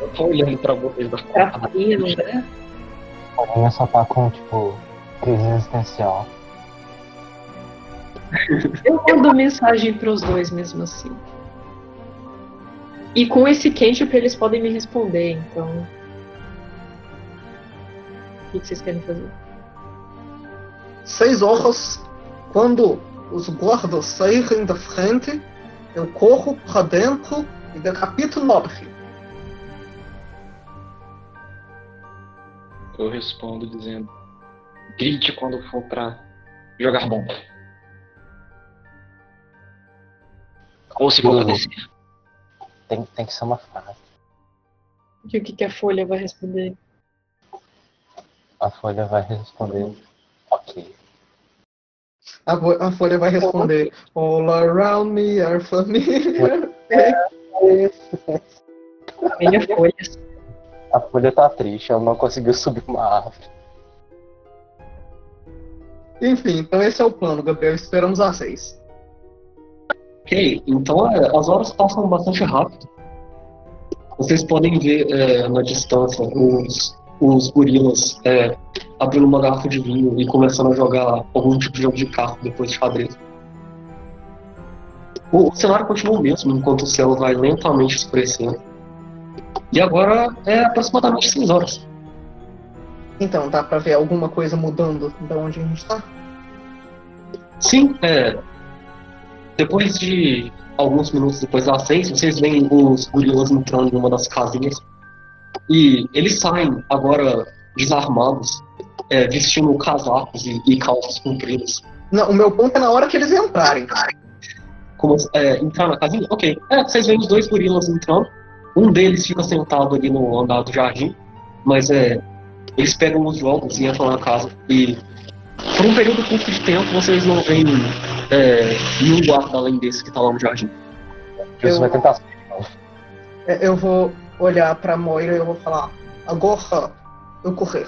Eu tô olhando pra vocês da Pra folhinha, não dá? A minha só tá com, tipo, crise existencial. Eu mando mensagem pros dois mesmo assim. E com esse cantrip eles podem me responder, então. O que que vocês querem fazer? Seis horas, quando os guardas saírem da frente, eu corro para dentro e decapito o nobre. eu respondo dizendo: grite quando for pra jogar bomba. Ou se for pra Uhum. descer. Tem, tem que ser uma frase. E o que, que a folha vai responder? A folha vai responder. Ok. A, a folha vai responder: All around me are familiar. Meia folha. A folha tá triste, ela não conseguiu subir uma árvore. Enfim, então esse é o plano, Gabriel. Esperamos às seis. Ok, então é, as horas passam bastante rápido. Vocês podem ver é, na distância os, os gorilas é, abrindo uma garrafa de vinho e começando a jogar algum tipo de jogo de carro depois de xadrez. O, o cenário continua o mesmo, enquanto o céu vai lentamente escurecendo. E agora é aproximadamente 6 horas. Então, dá pra ver alguma coisa mudando de onde a gente tá? Sim, é. Depois de alguns minutos depois das seis, vocês veem os gorilas entrando em uma das casinhas. E eles saem agora desarmados, é, vestindo casacos e, e calças compridas. Não, o meu ponto é na hora que eles entrarem. Como, é, entrar na casinha? Ok. É, vocês veem os dois gorilas entrando. Um deles fica sentado ali no andar do jardim, mas é. Eles pegam os jogos e entram na casa. E por um período curto de tempo vocês não veem é, nenhum guarda além desse que tá lá no jardim. Eu- vai tentar. É, Eu vou olhar pra Moira e eu vou falar: Agora eu correr.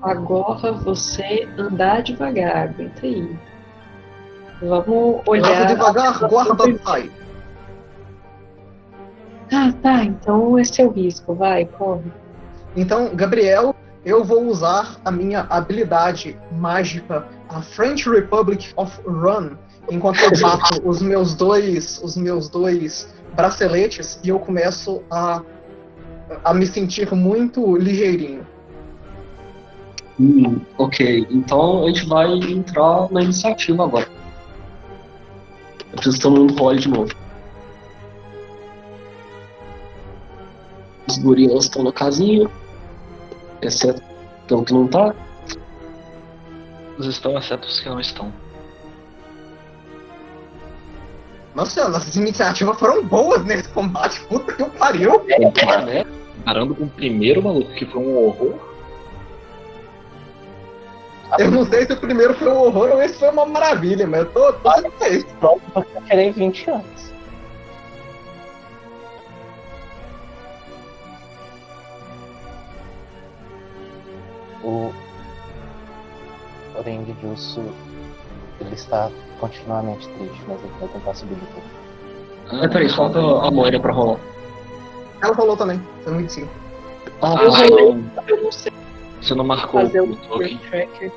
Agora você andar devagar, aguenta aí. Vamos Olhar olhar. devagar, guarda pai. Ah, tá, então esse é o risco, vai, corre. Então, Gabriel, eu vou usar a minha habilidade mágica, a French Republic of Run, enquanto eu bato os meus dois, os meus dois braceletes e eu começo a, a me sentir muito ligeirinho. Hum, ok, então a gente vai entrar na iniciativa agora. Eu preciso todo mundo role de novo. Os gorilas estão na casinha, exceto pelo que não tá. Eles estão, exceto os que não estão. Nossa, nossas iniciativas foram boas nesse combate. Puta que eu pariu. É, né? Parando com o primeiro maluco, que foi um horror. Eu não sei se o primeiro foi um horror ou esse foi uma maravilha, mas eu tô, tô porque eu queria 20 anos. O Orengue Jutsu, ele está continuamente triste, mas ele vai tentar subir de novo. É, peraí, falta a Moira pra rolar. Ela falou também, foi um 25. Ah, Ah, Eu você, não, Eu não sei você não marcou fazer o token. tracker.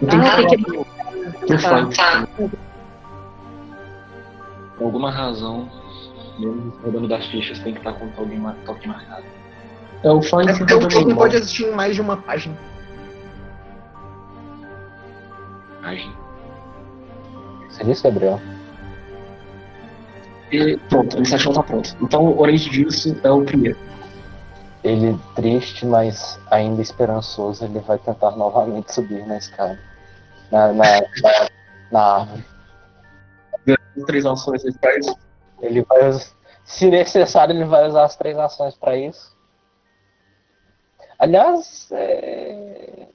eu tenho Ah, que tem pro Tá. Por alguma razão, mesmo rodando das fichas, tem que estar com o token marcado. É o Fine É que porque o token tá pode existir em mais de uma página. Age. Você disse, Gabriel? E pronto, a iniciativa tá pronta. Então, o Orange Juice é o primeiro. Ele triste, mas ainda esperançoso, ele vai tentar novamente subir na escada. Na, na, na, na árvore. Três ações ele faz. Ele vai, se necessário, ele vai usar as três ações para isso. Aliás, é...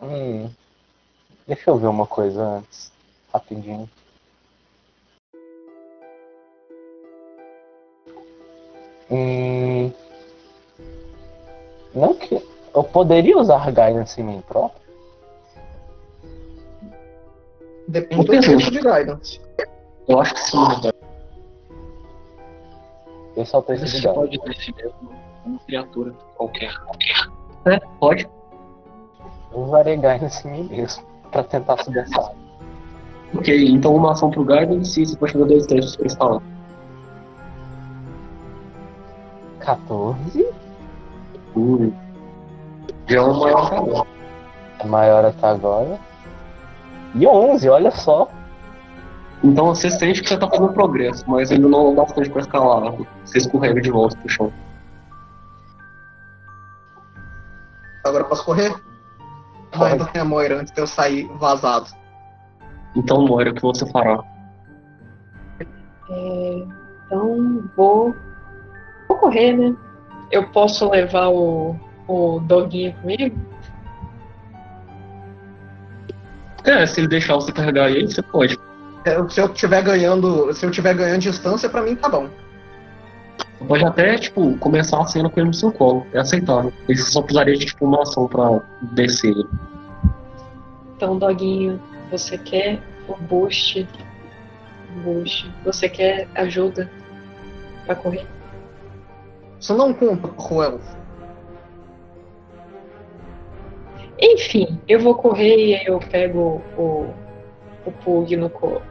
hum, deixa eu ver uma coisa antes, rapidinho. Hum, não que eu poderia usar guidance em mim próprio. Depende do tipo de guidance. Eu acho que sim, né, cara? Esse é o texto de Você pode ter si mesmo uma criatura qualquer. É, pode. Eu usarei guidance em mim mesmo para tentar subir essa. Ok, então uma ação pro Guidance e você pode fazer dois testes pra instalar. 14. Hum. Já é uma maior agora. A maior até agora. E 11, olha só. Então você sente que você tá fazendo progresso, mas ainda não é o bastante pra escalar. Você escorrega de volta pro chão. Posso correr? Vai, Pode. a Moira antes de eu sair vazado. Então, Moira, o que você fará? É, então vou, vou correr, né? Eu posso levar o, o doguinho comigo? É, se ele deixar você carregar ele, você pode. É, Se eu tiver ganhando, se eu tiver ganhando distância, pra mim tá bom. Você pode até, tipo, começar a cena com ele no seu colo. É aceitável. Ele só precisaria de, tipo, uma ação pra descer ele. Então, doguinho, você quer o boost? Boost. Você quer ajuda pra correr? Isso não conta, Ruel. Enfim, eu vou correr e aí eu pego o, o Pug no colo.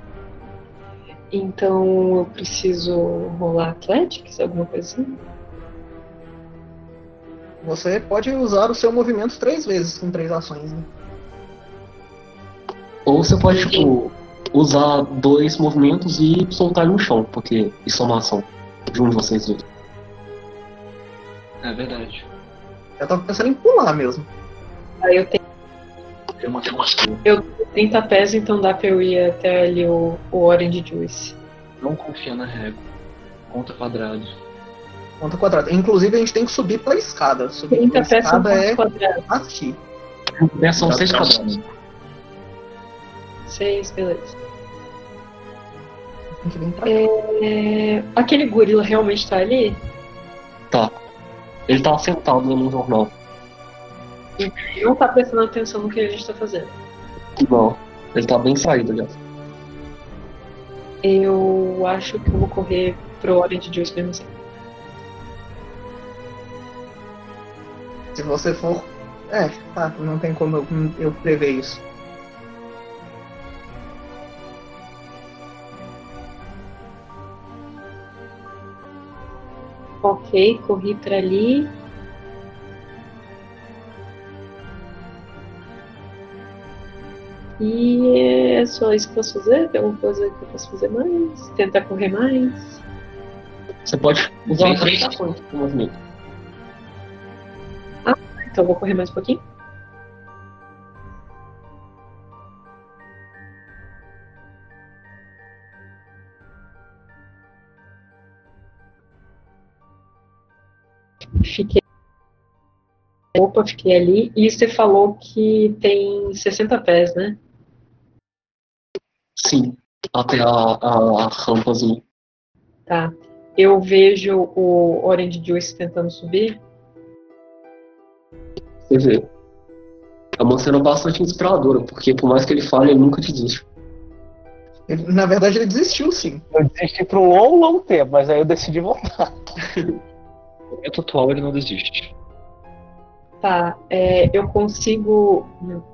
Então eu preciso rolar Athletics, alguma coisa assim? Você pode usar o seu movimento três vezes com três ações. Né? Ou você pode, tipo, usar dois movimentos e soltar ele no chão, porque isso é uma ação de um de vocês dois. É verdade. Eu tava pensando em pular mesmo. Aí eu tenho Eu mantenho uma sua. 30 pés, então dá pra eu ir até ali o, o Orange Juice. Não confia na régua. Conta quadrado. Conta quadrada. Inclusive a gente tem que subir pela escada. Subir 30 pela pés são escada quantos é quadrados? aqui. É, são Dá seis pra- quadrados. 6, beleza. Tem que vir pra cá. É, aquele gorila realmente tá ali? Tá. Ele tá sentado um jornal. Ele não tá prestando atenção no que a gente tá fazendo. Não. Ele tá bem saído, aliás. Eu acho que eu vou correr pro Orange Juice mesmo assim. Se você for. É, tá, não tem como eu, eu prever isso. Ok, corri pra ali. E é só isso que eu posso fazer? Tem alguma coisa que eu posso fazer mais? Tentar correr mais? Você pode usar Sim. três ações de movimento. Então eu vou correr mais um pouquinho? Fiquei. Opa, fiquei ali. E você falou que tem 60 pés, né? Sim. Até a, a, a rampa azul. Tá. Eu vejo o Orange Juice tentando subir. Você vê. É uma cena bastante inspiradora, porque por mais que ele fale, ele nunca desiste. Na verdade, ele desistiu sim. Eu desisti por um longo, longo tempo, mas aí eu decidi voltar. No momento atual ele não desiste. Tá, é, eu consigo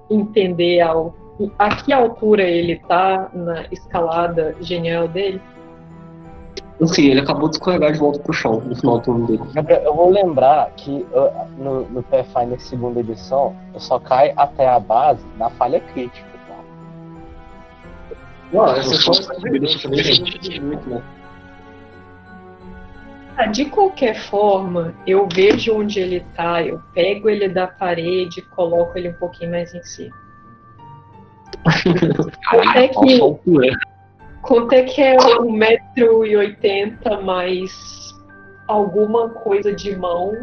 entender ao, a que altura ele tá na escalada genial dele. Enfim, ele acabou de escorregar de volta pro chão no final do turno dele. Eu vou lembrar que uh, no, no Pathfinder segunda edição, eu só cai até a base na falha crítica. Tá? Ah, essa foi muito, né? Ah, de qualquer forma, eu vejo onde ele tá, eu pego ele da parede e coloco ele um pouquinho mais em cima. Que, Nossa altura. quanto é que é 1,80m mais alguma coisa de mão,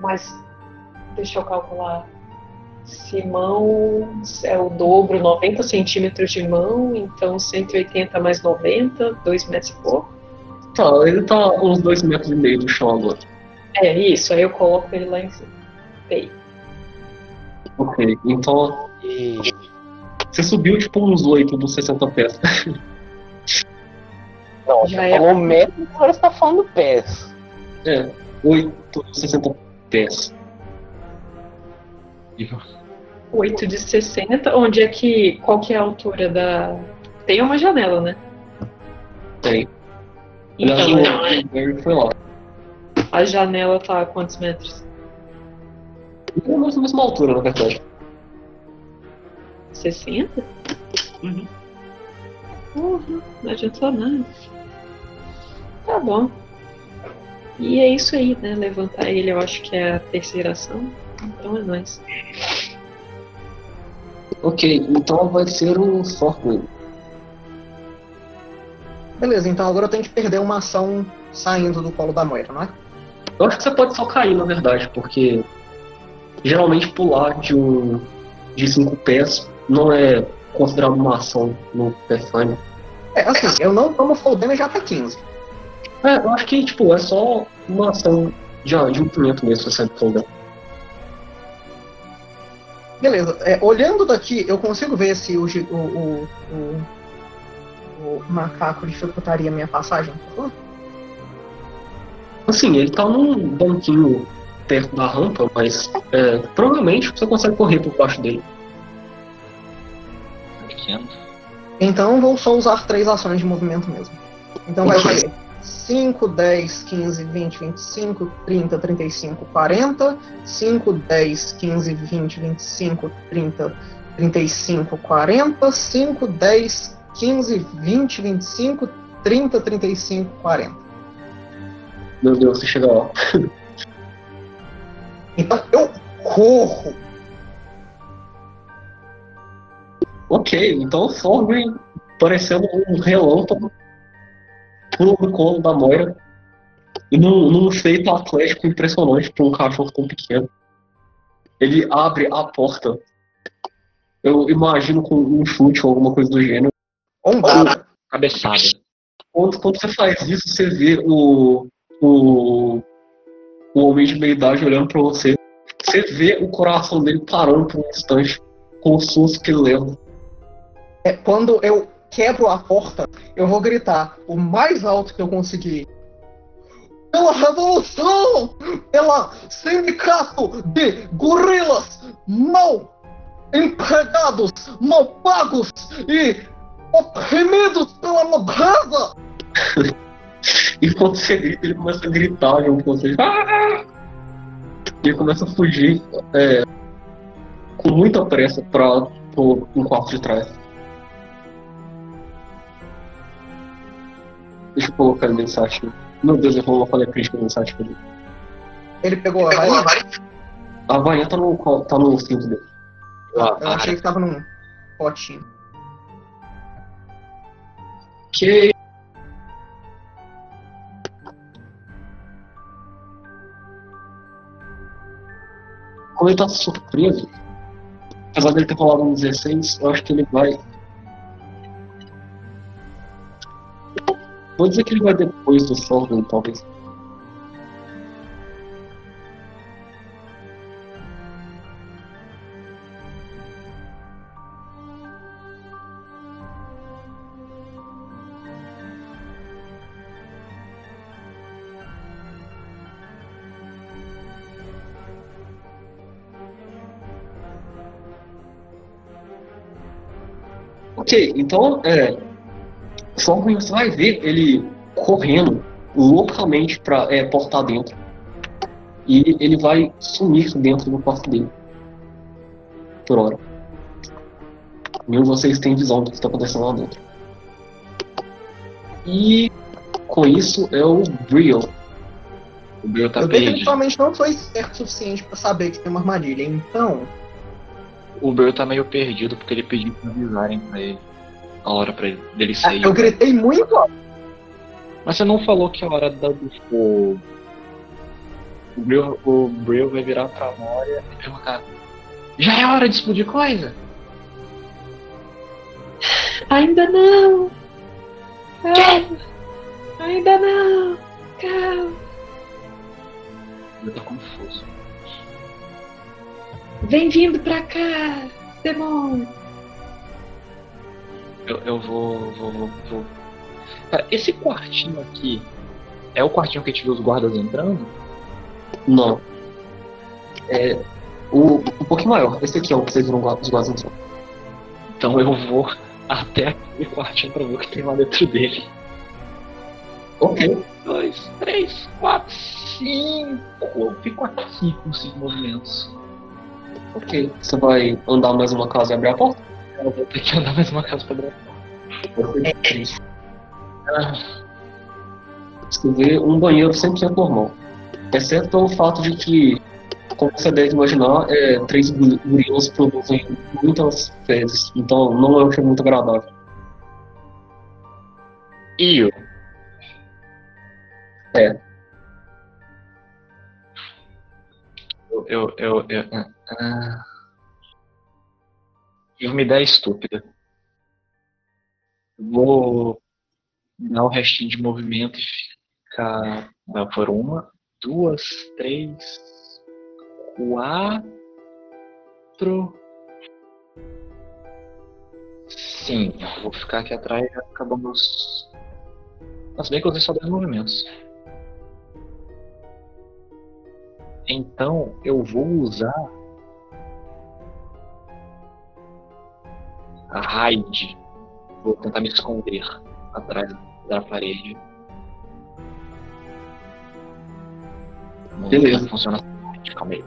mas deixa eu calcular. Se mão é o dobro, 90 centímetros de mão, então 180 mais 90, 2 metros e pouco. Tá, ele tá uns dois metros e meio do chão agora. É isso, aí eu coloco ele lá em cima. Bem, Ok, então E você subiu tipo uns 8 dos 60 pés. não, Já é- falou metro, agora você tá falando pés. É, 8 dos 60 pés. 8 de 60, onde é que. Qual que é a altura da. Tem uma janela, né? Tem. Então, Aliás, o Barry foi lá. a janela tá a quantos metros? É na mesma altura, na verdade. 60? Uhum. Porra, não adiantou nada. Tá bom. E é isso aí, né? Levantar ele, eu acho que é a terceira ação. Então é nóis. Ok, então vai ser o Thorgrim. Beleza, então agora eu tenho que perder uma ação saindo do colo da Moira, não é? Eu acho que você pode só cair, na verdade, porque geralmente pular de um de cinco pés não é considerado uma ação no Pathfinder. É, assim, eu não tomo full damage até 15. É, eu acho que tipo, é só uma ação de, de movimento mesmo, você sabe full damage. Beleza, é, olhando daqui, eu consigo ver se o, o, o, o, o macaco dificultaria a minha passagem, por favor? Assim, ele tá num banquinho perto da rampa, mas é, provavelmente você consegue correr por baixo dele. Pequeno. Então vou só usar três ações de movimento mesmo. Então vai ser 5, 10, 15, 20, 25, 30, 35, 40. 5, 10, 15, 20, 25, 30, 35, 40. 5, 10, 15, 20, 25, 30, 35, 40. Meu Deus, você chega lá. Então eu corro. Ok, então o Thorgrim, parecendo um relâmpago, pula no colo da Moira. E num, num feito atlético impressionante para um cachorro tão pequeno. Ele abre a porta. Eu imagino com um chute ou alguma coisa do gênero. Ombada. Cabeçada. Quando, quando você faz isso, você vê o, o, o homem de meia idade olhando pra você. Você vê o coração dele parando por um instante com o susto que ele leva. É, quando eu quebro a porta, eu vou gritar o mais alto que eu conseguir. Pela revolução! Pela sindicato de gorilas mal empregados, mal pagos e oprimidos pela nobreza! E quando você grita, ele começa a gritar junto com você. Ah! E ele começa a fugir é, com muita pressa para um quarto de trás. Deixa eu colocar ele no insight. Meu Deus, eu vou uma falha crítica no insight dele. Ele pegou a varinha? A varinha tá no, tá no cinto dele. Eu achei que tava num potinho. Ok. Como ele tá surpreso, apesar dele ter rolado um 16, eu acho que ele vai. Vou dizer que ele vai depois do Sorgon, talvez. Ok, então, é. Sorgon você vai ver ele correndo loucamente pra é, portar dentro. E ele vai sumir dentro do quarto dele. Por hora. Nenhum de vocês tem visão do que está acontecendo lá dentro. E com isso é o Brio. O Bill tá eu definitivamente não sou esperto o suficiente pra saber que tem uma armadilha. Então, O Bill tá meio perdido porque ele pediu pra avisarem pra ele. A hora pra ele, dele sair. eu gritei muito alto. Mas você não falou que a hora da, do o o Brill, o Brill vai virar pra Moria e perguntar Já é hora de explodir coisa? Ainda não! Calma! Ainda não! Calma! Eu tô confuso. Vem vindo pra cá, demônio! Eu, eu vou, vou, vou, vou. Cara, esse quartinho aqui é o quartinho que a gente viu os guardas entrando? Não. É. O, um pouquinho maior. Esse aqui é o que vocês viram os guardas entrando. Então eu vou até aquele quartinho pra ver o que tem lá dentro dele. Ok. Um, dois, três, quatro, cinco. Eu fico aqui com cinco movimentos. Ok. Você vai andar mais uma casa e abrir a porta? Eu vou ter que andar mais uma casa pra dentro. Você vê um banheiro 100% normal. Exceto pelo fato de que como você deve imaginar, é, três gorilas produzem muitas fezes, então não é um cheiro muito agradável. Io. É. Eu. Eu. Eu. eu ah, ah. Uma ideia estúpida. Vou dar o restinho de movimento e ficar. Vai por uma, duas, três, quatro. Sim, vou ficar aqui atrás e acabamos. Mas bem que eu usei só dois movimentos. Então eu vou usar a raid. Vou tentar me esconder atrás da parede. Beleza. Funciona assim. Calma aí.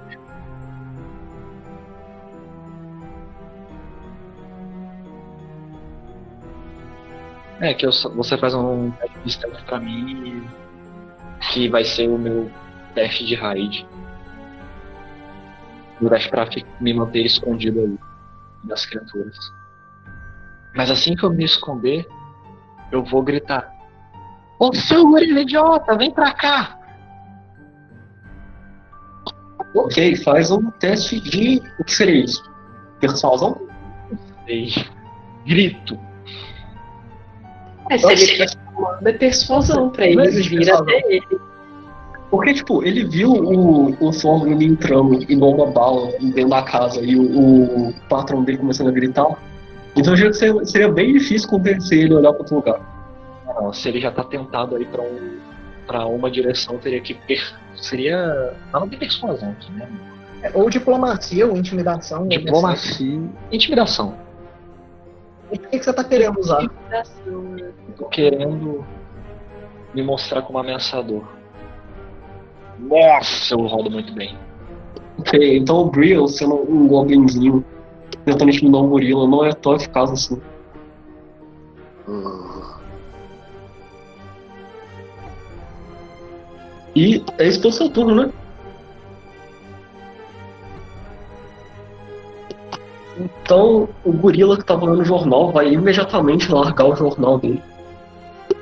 É que eu você faz um teste de stealth pra mim que vai ser o meu teste de raid. Meu teste pra me manter escondido ali das criaturas. Mas assim que eu me esconder, eu vou gritar. Ô seu gorila idiota, vem pra cá! Ok, faz um teste de. O que seria isso? Persuasão? E grito. É, se ele tivesse comando, é persuasão pra ele existe vir até ele. Porque, tipo, ele viu o, o Thorgrim entrando igual uma bala dentro da casa e o, o patrão dele começando a gritar. Então eu acho que seria, bem difícil convencer ele a olhar para outro lugar. Não, se ele já tá tentado aí pra, um, pra uma direção, teria que per... Seria. Não tem persuasão aqui, né? É, Ou diplomacia, ou intimidação. Diplomacia. Intimidação. O que, que você tá querendo usar? Intimidação, né? Tô querendo me mostrar como ameaçador. Nossa, eu rodo muito bem. Ok, então o Briel, sendo um goblinzinho, tentando intimidar um gorila, não é tão eficaz assim. E é esse que é o seu turno, né? Então, o gorila que tava lendo o jornal vai imediatamente largar o jornal dele,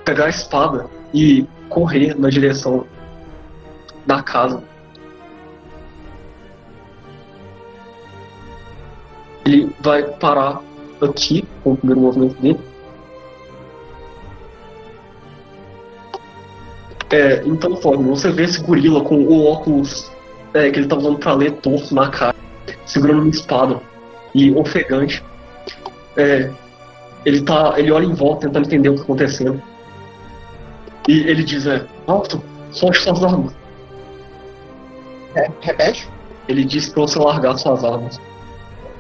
pegar a espada e correr na direção da casa. Ele vai parar aqui com o primeiro movimento dele. É, então, Fogg, você vê esse gorila com o óculos é, que ele tá usando pra ler torto na cara, segurando uma espada e ofegante. É, ele tá. ele olha em volta tentando entender o que tá acontecendo. E ele diz, é, alto, solte suas armas. É, repete. Ele diz pra você largar suas armas.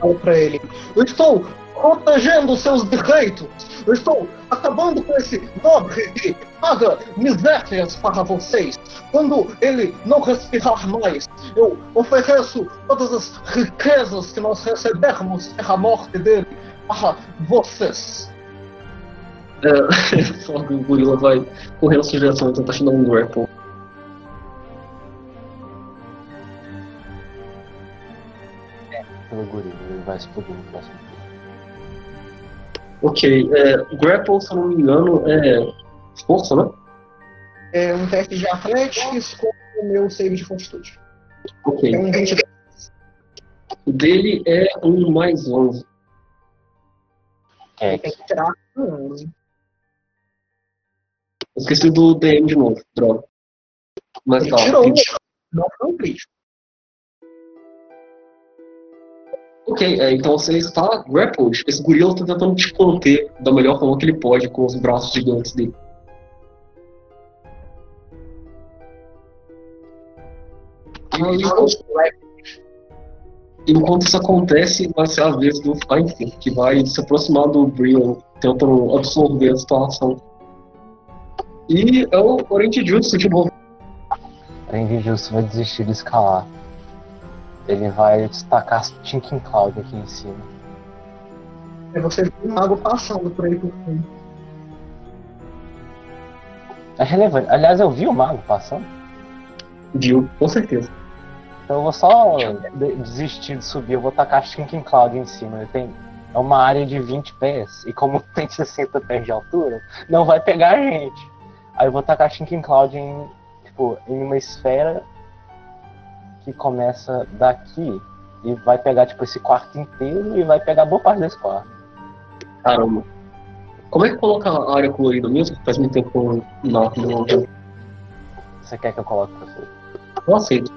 Falo pra ele. Eu estou protegendo seus direitos. Eu estou acabando com esse nobre que paga misérias para vocês. Quando ele não respirar mais, eu ofereço todas as riquezas que nós recebemos pela morte dele para vocês. É, só que o gorila vai correr na sua direção e tentar te dar um grapple. Pelo gorila, vai explodir no próximo turno. Ok, é, grapple, se eu não me engano, é força, né? É um teste de Athletics com o meu save de fortitude. Ok. É um 20 O dele é um mais 11. É, tem que tirar um 11. Esqueci do DM de novo, droga. Mas Ele tá, tirou um. 20. Não foi um crítico. Ok, é, então você está grappled. Esse gorila está tentando te conter da melhor forma que ele pode com os braços gigantes dele. Enquanto, isso acontece, vai ser a vez do Feinstein, que vai se aproximar do Brion, tentando absorver a situação. E é o Oriente Justo de novo. Randy Justo vai desistir de escalar. Ele vai destacar Tinking Cloud aqui em cima. É você viu um mago passando por aí por fundo. É relevante. Aliás, eu vi o mago passando. Viu, com certeza. Então eu vou só de- desistir de subir, eu vou tacar Stinking Cloud em cima. Ele tem é uma área de 20 pés, e como tem 60 pés de altura, não vai pegar a gente. Aí eu vou tacar Stinking Cloud em, tipo, em uma esfera que começa daqui e vai pegar tipo esse quarto inteiro e vai pegar boa parte desse quarto. Caramba. Como é que coloca a área colorida mesmo? Faz muito tempo que eu não, não, Você quer que eu coloque pra você? não aceito.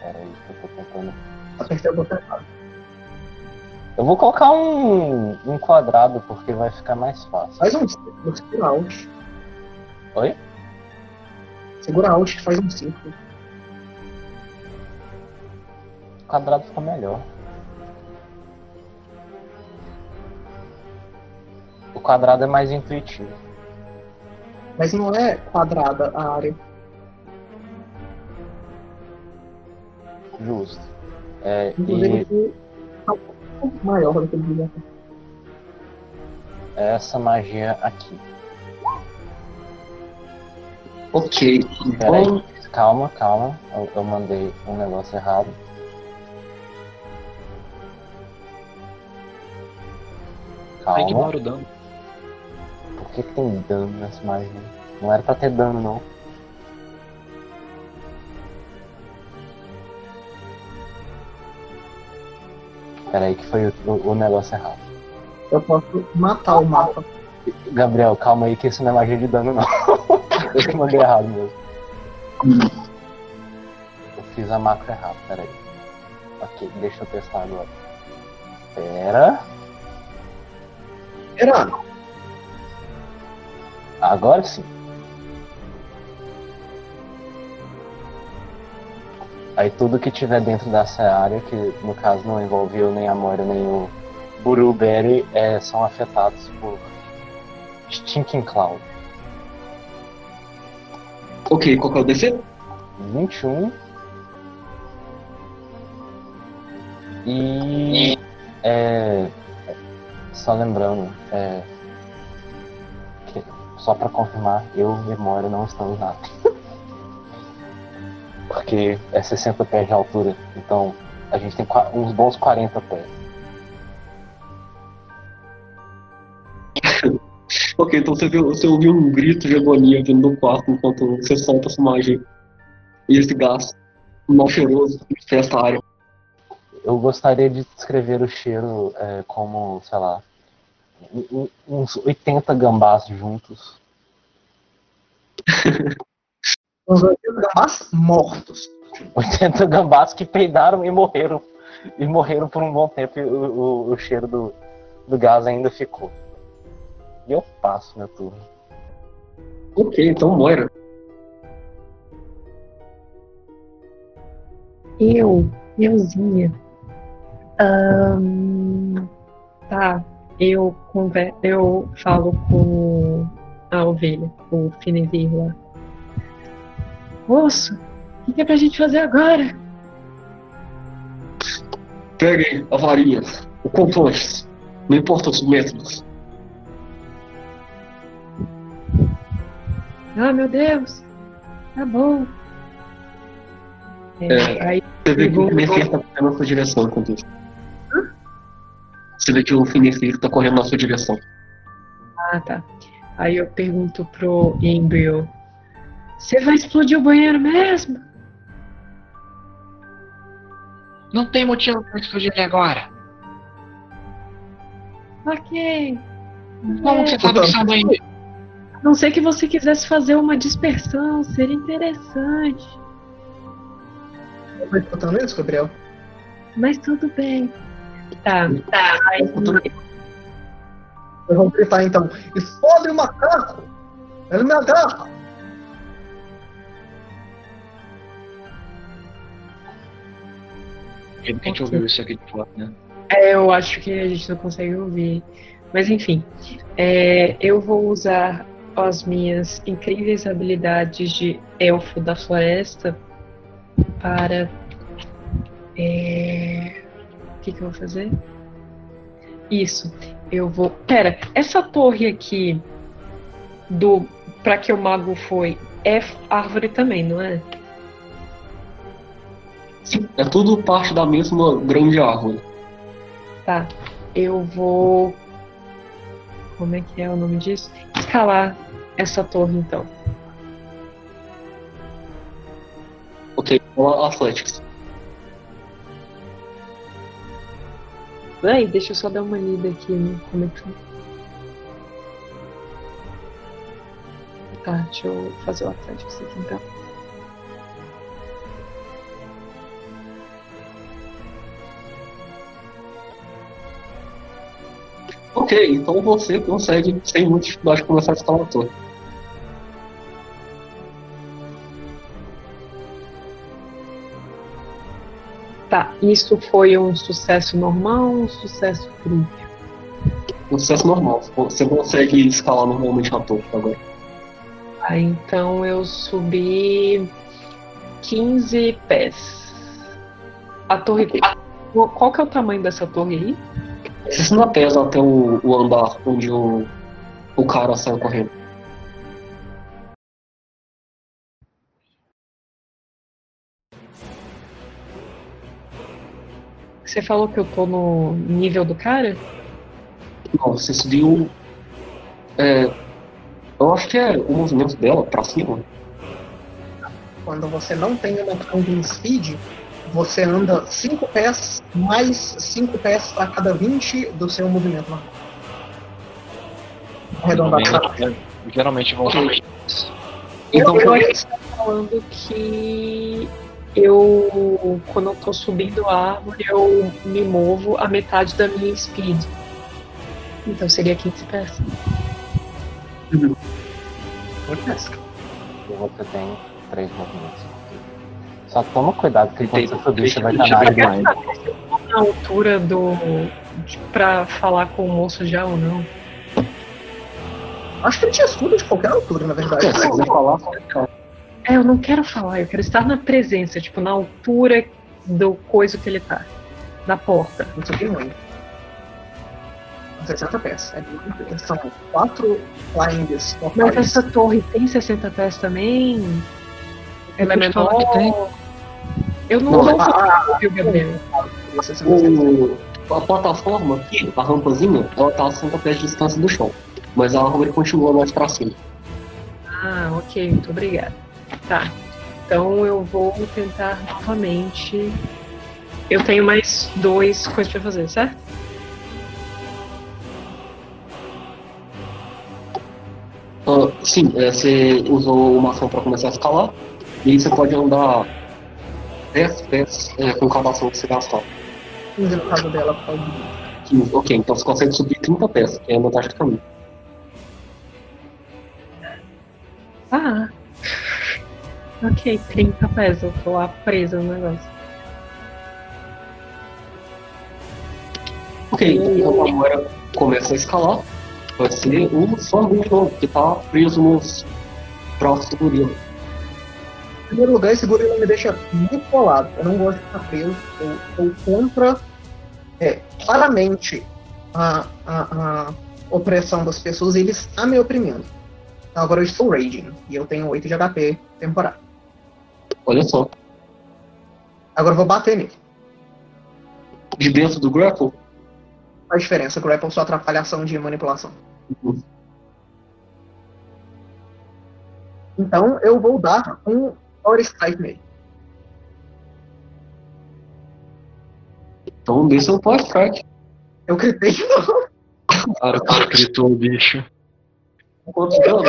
Pera aí que eu tô tentando. Apertei o botão errado. Eu vou colocar um, um quadrado porque vai ficar mais fácil. Faz um segura Alt. Oi? Segura Alt e faz um círculo. O quadrado ficou melhor. O quadrado é mais intuitivo. Mas não é quadrada a área. Justo. É, Inclusive, e tá um pouco maior do que eu devia. essa magia aqui. Ok. Pera Então, aí. Calma, calma. Eu, eu mandei um negócio errado. Aí Calma. ignora o dano. Por que, que tem dano nessa magia? Não era pra ter dano, não. Pera aí que foi o, o- o negócio errado. Eu posso matar o mapa. Gabriel, calma aí que isso não é magia de dano, não. Eu mandei errado mesmo. Eu fiz a macro errado, pera aí. Ok, deixa eu testar agora. Pera. Era. Agora sim. Aí tudo que tiver dentro dessa área, que no caso não envolve eu, nem a Moira, nem o Buruberry, é, são afetados por Stinking Cloud. Ok, qual que é o DC? 21 e é, só lembrando é, que, só pra confirmar eu e Moira não estamos nada. Porque é 60 pés de altura então a gente tem uns bons 40 pés Ok, então você, viu, você ouviu um grito de agonia vindo do quarto enquanto você solta essa magia. E esse gás mal cheiroso infesta a área. eu gostaria de descrever o cheiro é, como sei lá uns 80 gambás juntos Os 80 gambás mortos. 80 gambás que peidaram e morreram. E morreram por um bom tempo e o, o- o cheiro do, do gás ainda ficou. E eu passo meu turno. Ok, então Moira. Eu, euzinha. Ahn, tá, eu, conver... eu falo com a ovelha, o Finevir lá. Moço, o que, que é pra gente fazer agora? Pegue a varinha, o componente. Não importa os métodos. Ah, meu Deus! Tá bom. É, É. Aí Você vê que o Finefir tá correndo na sua direção enquanto isso. Você vê que o Finefir tá correndo na sua direção. Ah, tá. Aí eu pergunto pro Embryo: Você vai explodir o banheiro mesmo? Não tem motivo pra explodir ele agora. Ok. Como que você tá pensando ainda? A não ser que você quisesse fazer uma dispersão, seria interessante. Tô escutando isso, Gabriel? Mas tudo bem. Tá, tá. Aí, Eu vou gritar então. Explode o macaco! Ele me agarra! Repente ouviu isso aqui de fora, né? é, eu acho que a gente não consegue ouvir. Mas enfim, é, eu vou usar as minhas incríveis habilidades de elfo da floresta para. é, O que, que eu vou fazer? Isso. Eu vou. Pera, essa torre aqui do. Pra que o mago foi. é árvore também, não é? Sim, é tudo parte da mesma grande árvore. Tá. Eu vou. Como é que é o nome disso? Escalar essa torre então. Ok, Athletics. Peraí, deixa eu só dar uma lida aqui no como é que Tá, deixa eu fazer o Athletics aqui então. Ok, então você consegue, sem muita dificuldade, começar a escalar a torre. Tá, isso foi um sucesso normal ou um sucesso crítico? Um sucesso normal. Você consegue escalar normalmente a torre agora. Ah, então eu subi 15 pés. A torre. Qual que é o tamanho dessa torre aí? 60 pés até o, o andar onde o, o cara saiu correndo. Você falou que eu tô no nível do cara? Não, você subiu. É, eu acho que é o movimento dela pra cima. Quando você não tem uma opção de speed, você anda 5 pés mais 5 pés para cada 20 do seu movimento normal. Arredondar pra baixo. Geralmente, geralmente vão ser Então eu foi. acho que você tá falando que eu, quando eu tô subindo a árvore, eu me movo a metade da minha speed. Então seria 15 pés. E você tem três movimentos. Só toma cuidado que quando você subir, você vai que estar na área tirar do mais. Ender. Na altura do. de- pra falar com o moço já ou não. Acho que ele tinha escudo de qualquer altura, na verdade. É, se falar. É, eu não quero falar, eu quero estar na presença, tipo, na altura do coisa que ele tá. Na porta. Não subiu muito. 60 pés. É, São quatro climbs Mas essa torre tem 60 pés também? Ela é menor? que tem. Eu não Não, vou ah, ouvir o Gabriel. O, a plataforma aqui, a rampazinha, ela tá a 60 pés de distância do chão. Mas a árvore continua mais pra cima. Ah, ok, muito obrigada. Tá. Então eu vou tentar novamente. Eu tenho mais dois coisas pra fazer, certo? Ah, sim, é, você usou uma ação pra começar a escalar. E aí você pode andar 10 pés é, com cada ação que você gastar. 15 no caso dela, pode. 15. Ok, então você consegue subir 30 pés, que é a metade do caminho. Ah. Ok, 30 pés, eu tô lá presa no negócio. Ok, então quando a Moira começa a escalar, vai ser o Sorgo de novo, que tá preso nos braços do gorila. Em primeiro lugar, esse gorila me deixa muito colado. Eu não gosto de ficar preso. Eu sou contra é, claramente a, a, a opressão das pessoas e ele está me oprimindo. Então agora eu estou raging e eu tenho 8 de HP temporário. Olha só. Agora eu vou bater nele. De dentro do grapple, a diferença? Grapple só atrapalha ação de manipulação. Uhum. Então eu vou dar um Power Strike nele. então é o Power Strike. Eu gritei de novo. Cara, que gritou bicho. Quantos danos?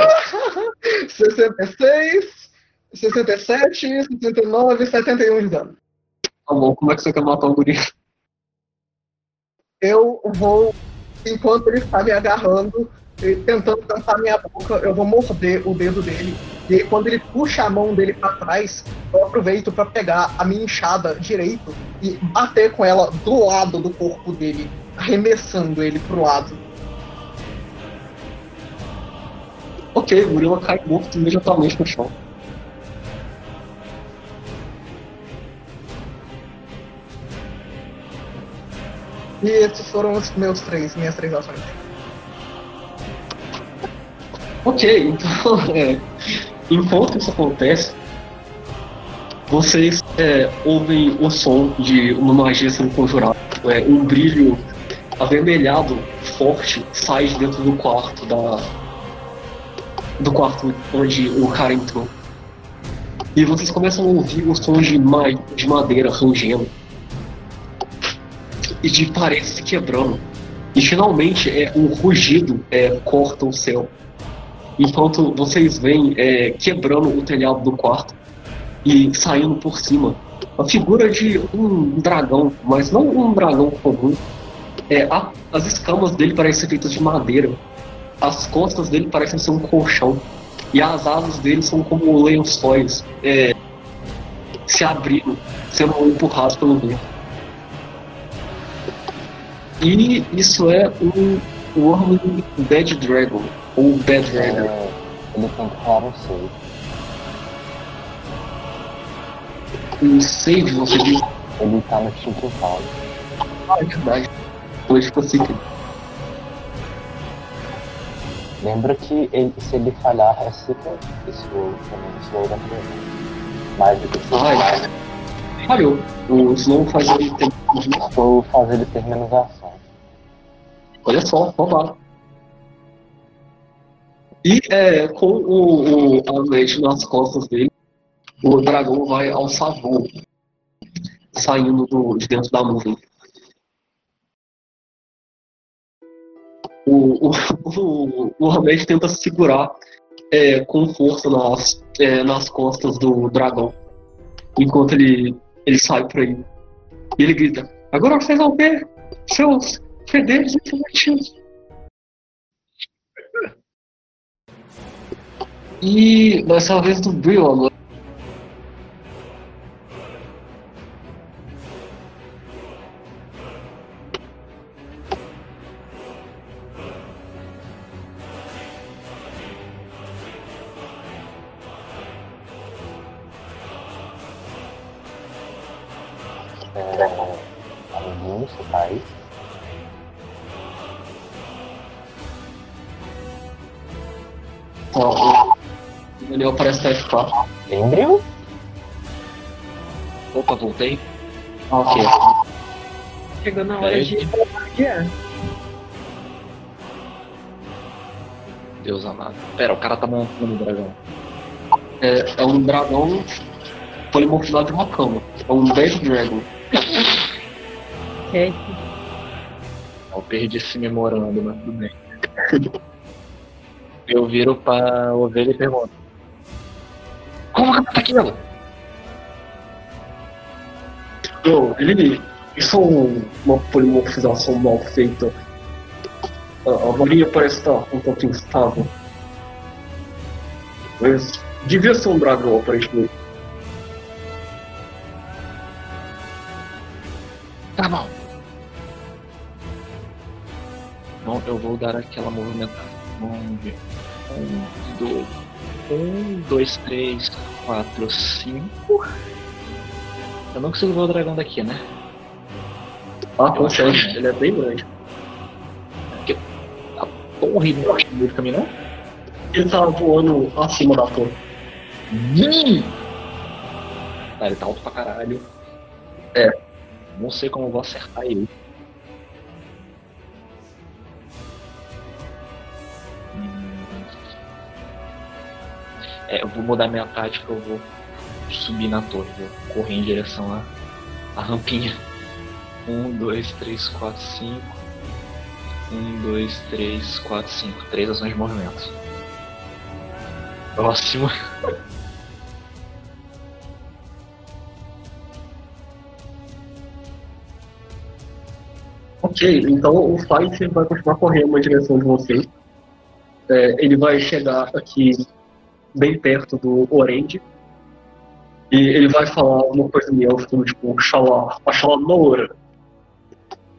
66, 67, 69, 71 de dano. Tá bom, como é que você quer matar o gorila? eu vou, enquanto ele está me agarrando, tentando tampar minha boca, eu vou morder o dedo dele. E aí, quando ele puxa a mão dele para trás, eu aproveito para pegar a minha enxada direito e bater com ela do lado do corpo dele, arremessando ele pro lado. Ok, o gorila cai morto imediatamente no chão. E esses foram os meus três, minhas três ações. Ok, então é, enquanto isso acontece, vocês é, ouvem o som de uma magia sendo conjurada. É, um brilho avermelhado forte sai de dentro do quarto da do quarto onde o cara entrou. E vocês começam a ouvir os sons de, ma de madeira rangendo e de paredes se quebrando. E finalmente é um rugido é, corta o céu. Enquanto vocês veem é, quebrando o telhado do quarto e saindo por cima a figura de um dragão, mas não um dragão comum. É, a, as escamas dele parecem feitas de madeira. As costas dele parecem ser um colchão. E as asas dele são como lençóis é, se abrindo, sendo empurrados pelo vento. E isso é um Worm Bad Dragon, ou Dragon. É, ele tem que falar um save. Um save, você diz. Ele tá no Chico Valley. Ah, é verdade. Hoje assim. Lembra que ele, se ele falhar é sequel. Isso também slow da primeira. Mais do que isso. Ah, é. Falhou. O Slow faz ele ter. Vou fazer ele ter menos ação. Olha só, roubado. E é, com o, o nas costas dele, o dragão vai alçar voo, saindo do, de dentro da nuvem. O, o, o, o tenta segurar é, com força nas, é, nas costas do dragão, enquanto ele, ele sai por aí. E ele grita: Agora vocês vão ver seus fedelhos introvertidos. E dessa vez do Bill agora. Parece estar F4. Embryo? Opa, voltei. Ok. Chegou na hora de. Deus amado. Pera, o cara tá montando o dragão. É, é um dragão polimorfizado de uma cama. É um Dead Dragon. Ok. Eu perdi esse memorando, mas tudo bem. Eu viro pra ovelha e pergunto. Aquilo? Ele. Isso é um- uma polimorfização mal feita. A, a parece estar um pouco instável. Mas devia ser um dragão, aparentemente. Tá bom. Bom, eu vou dar aquela movimentada. Vamos ver. Um, dois. Um, dois, três, quatro, cinco. Eu não consigo ver o dragão daqui, né? Ah, consegue. Ele é bem grande. Tão horrível embaixo do meio do caminho, não? Ele tá voando acima da torre. Hum! Tá, ele tá alto pra caralho. É. Não sei como eu vou acertar ele. Eu vou mudar minha tática, eu vou subir na torre, vou correr em direção à, à rampinha. Um, dois, três, quatro, cinco. Um, dois, três, quatro, cinco. Três ações de movimento. Próximo. Ok, então o Fight vai continuar correndo na direção de vocês. É, ele vai chegar aqui bem perto do Orange. E ele vai falar uma coisa em elfo, tipo, Xalá, Axalanora.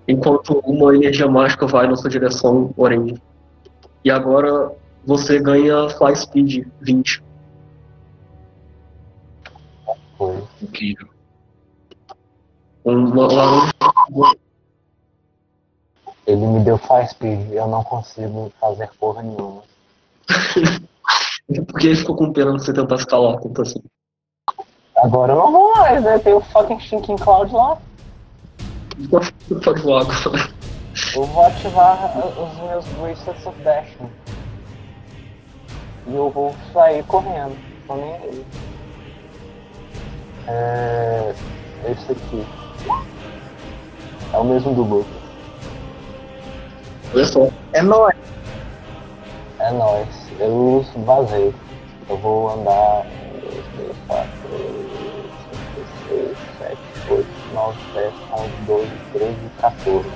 Enquanto uma energia mágica vai na sua direção, Orange. E agora você ganha Fly Speed 20. Foi. Incrível. Uma laranja. Ele me deu fast speed, eu não consigo fazer porra nenhuma. Porque ele ficou com pena de você tentar escalar, tanto assim. Agora eu não vou mais, né? Tem o fucking Stinking Cloud lá. Pode agora. Eu vou ativar os meus Bracelets of Dashing. E eu vou sair correndo. Tô nem aí. É. Esse aqui. É o mesmo do Lucas. Olha só. É nóis. É nóis. Eu vazei. Eu vou andar. 1, 2, 3, 4, 5, 6, 7, 8, 9, 10, 11, 12, 13, 14.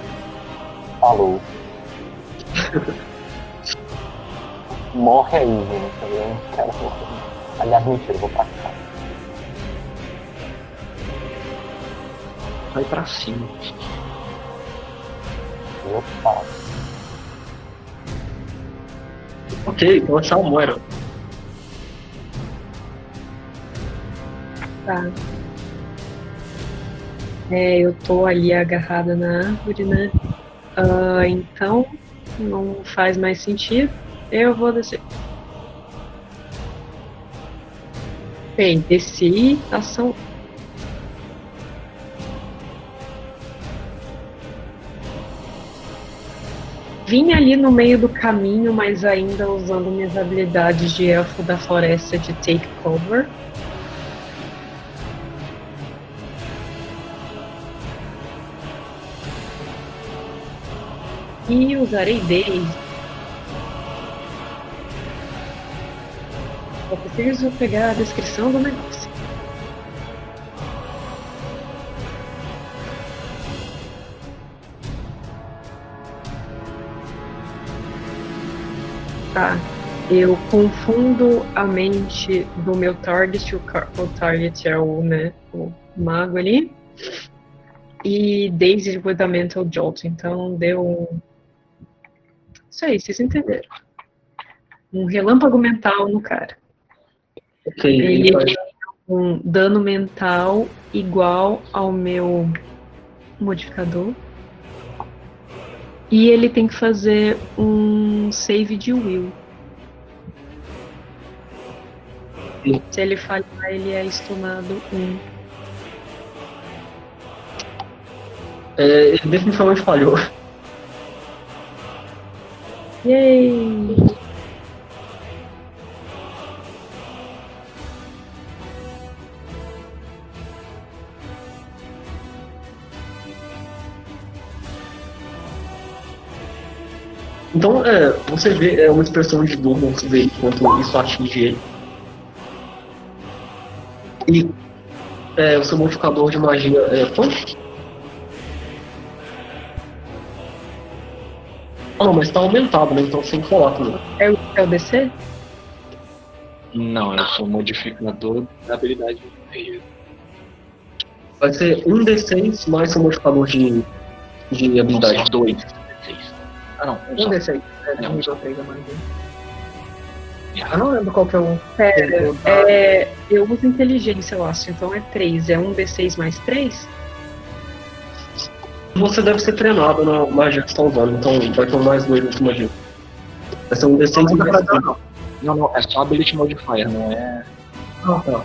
Falou. Morre aí, gente. Eu não quero morrer. Aliás, mentira, eu vou pra cá. Vai pra cima. Eu faço. Ok, então achar o Moira. Tá. É, eu tô ali agarrada na árvore, né? Ah, então, não faz mais sentido. Eu vou descer. Bem, desci, ação. Vim ali no meio do caminho, mas ainda usando minhas habilidades de elfo da floresta de take cover. E usarei desde. Eu preciso pegar a descrição do negócio. Tá. Eu confundo a mente do meu target, o, o target é o, né, o mago ali, e Daisy with a mental jolt. Então deu um. Isso aí, vocês entenderam. Um relâmpago mental no cara. Ok, Ele tem um dano mental igual ao meu modificador. E ele tem que fazer um save de will. Sim. Se ele falhar, ele é estunado um. é, ele definitivamente falhou. Yay! Então, é, você vê é uma expressão de dor você vê enquanto isso atinge ele. E é, o seu modificador de magia é quanto? Ah, não, mas tá aumentado, né? Então que falar também. É o, é o DC? Não, eu sou modificador da habilidade. Vai ser um D6 mais seu modificador de, de habilidade. São dois. Seis. Ah não, um Um só. desse aí. É, Não. nível 3 a mais um. Yeah. Eu não lembro qual que é o. Pera, o- é, eu uso inteligência, eu acho. Então é 3. É um D6 mais 3? Você deve ser treinado na magia que você tá usando, então vai ter um mais dois de magia. Vai ser um D6 Não pra mais não. Não, não, é só Ability Modifier, não é. Ah, tá.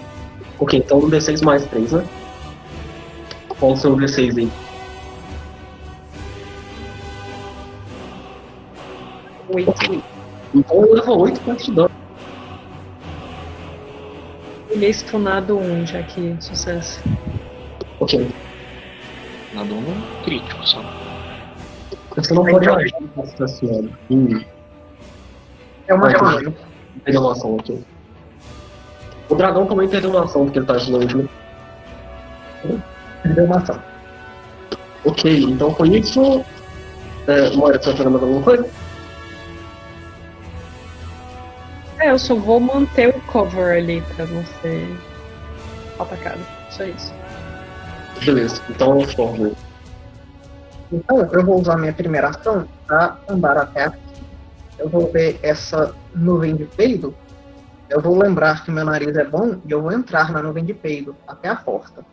Ok, então um D6 mais 3, né? Qual o seu D6 aí? 8. Então leva 8 pontos de dano. Ele é estunado 1, já que sucesso. Ok. Na dano crítico só. Você não pode agir com essa senhora. Hum, É uma chamada. perdeu uma ação, ok. O dragão também perdeu uma ação, porque ele tá ajudando né? Perdeu uma ação. Ok, então foi isso. É, Moira, você vai fazer mais alguma coisa? É, eu só vou manter o cover ali pra não ser atacado. Só isso. Beleza, então eu formo. Então, eu vou usar minha primeira ação para andar até aqui. Eu vou ver essa nuvem de peido. Eu vou lembrar que meu nariz é bom e eu vou entrar na nuvem de peido até a porta.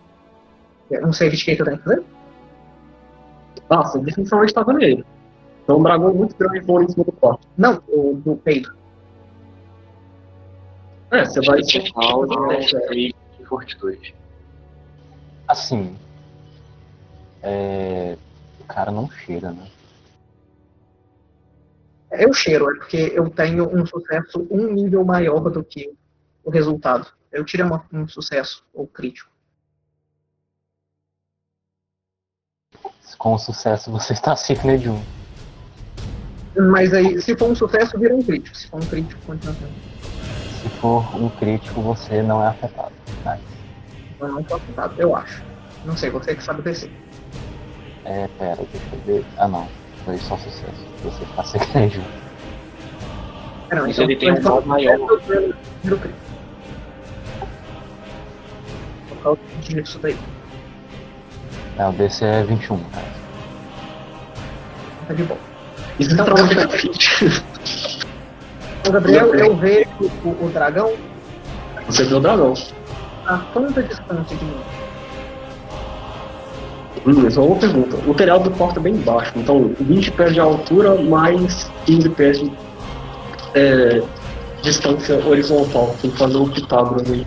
Eu não sei de que eu tenho que fazer. Ah, você definitivamente tava nele. Então um dragão muito grande voando em cima do quarto. Não, o do peido. É, você vai Round, teste de fortitude. Assim. É... O cara não cheira, né? Eu cheiro, é porque eu tenho um sucesso um nível maior do que o resultado. Eu tirei uma- um sucesso ou crítico. Com sucesso você está acima de um. Mas aí, se for um sucesso, vira um crítico. Se for um crítico, continua sendo. Se for um crítico, você não é afetado. Nice. Eu não tô afetado, eu acho. Não sei, você que sabe descer. É, pera, deixa eu ver. Ah não, foi só sucesso. Você está. É, não, Mas ele tem um então, dado maior. viro crítico. Por causa disso daí. É, o DC é 21, cara. Tá de boa. Isso Então, então, eu- Então, Gabriel, eu vejo o, o dragão Você viu o dragão. a quanta distância de mim? Hum, só uma pergunta. O telhado do quarto é bem baixo, então 20 pés de altura mais 15 pés de é, distância horizontal. Tem que fazer o Pitágoras aí.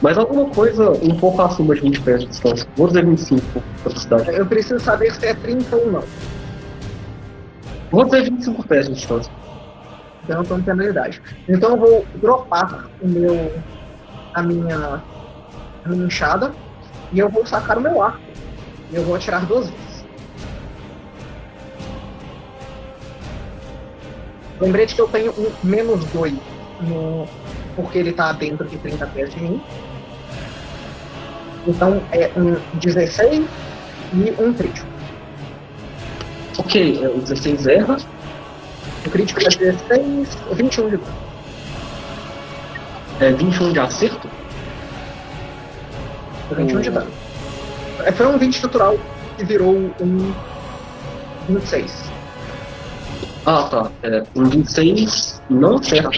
Mas alguma coisa um pouco acima de 20 pés de distância. Vou dizer 25 pra cidade. Eu preciso saber se é 30 ou não. Vou dizer 25 pés de distância. Então eu tô em penalidade. Então eu vou dropar o meu. a minha. a minha e eu vou sacar o meu arco. E eu vou atirar duas vezes. Lembrete que eu tenho um menos 2 no. porque ele tá dentro de 30 pés de mim. Então é um 16 e um crítico. Ok, é, o 16 erra. O crítico é 16, 21 de dano. É 21 de acerto. 21 de dano. É, Foi um 20 natural que virou um 26. Ah, tá. É, um 26 não acerta.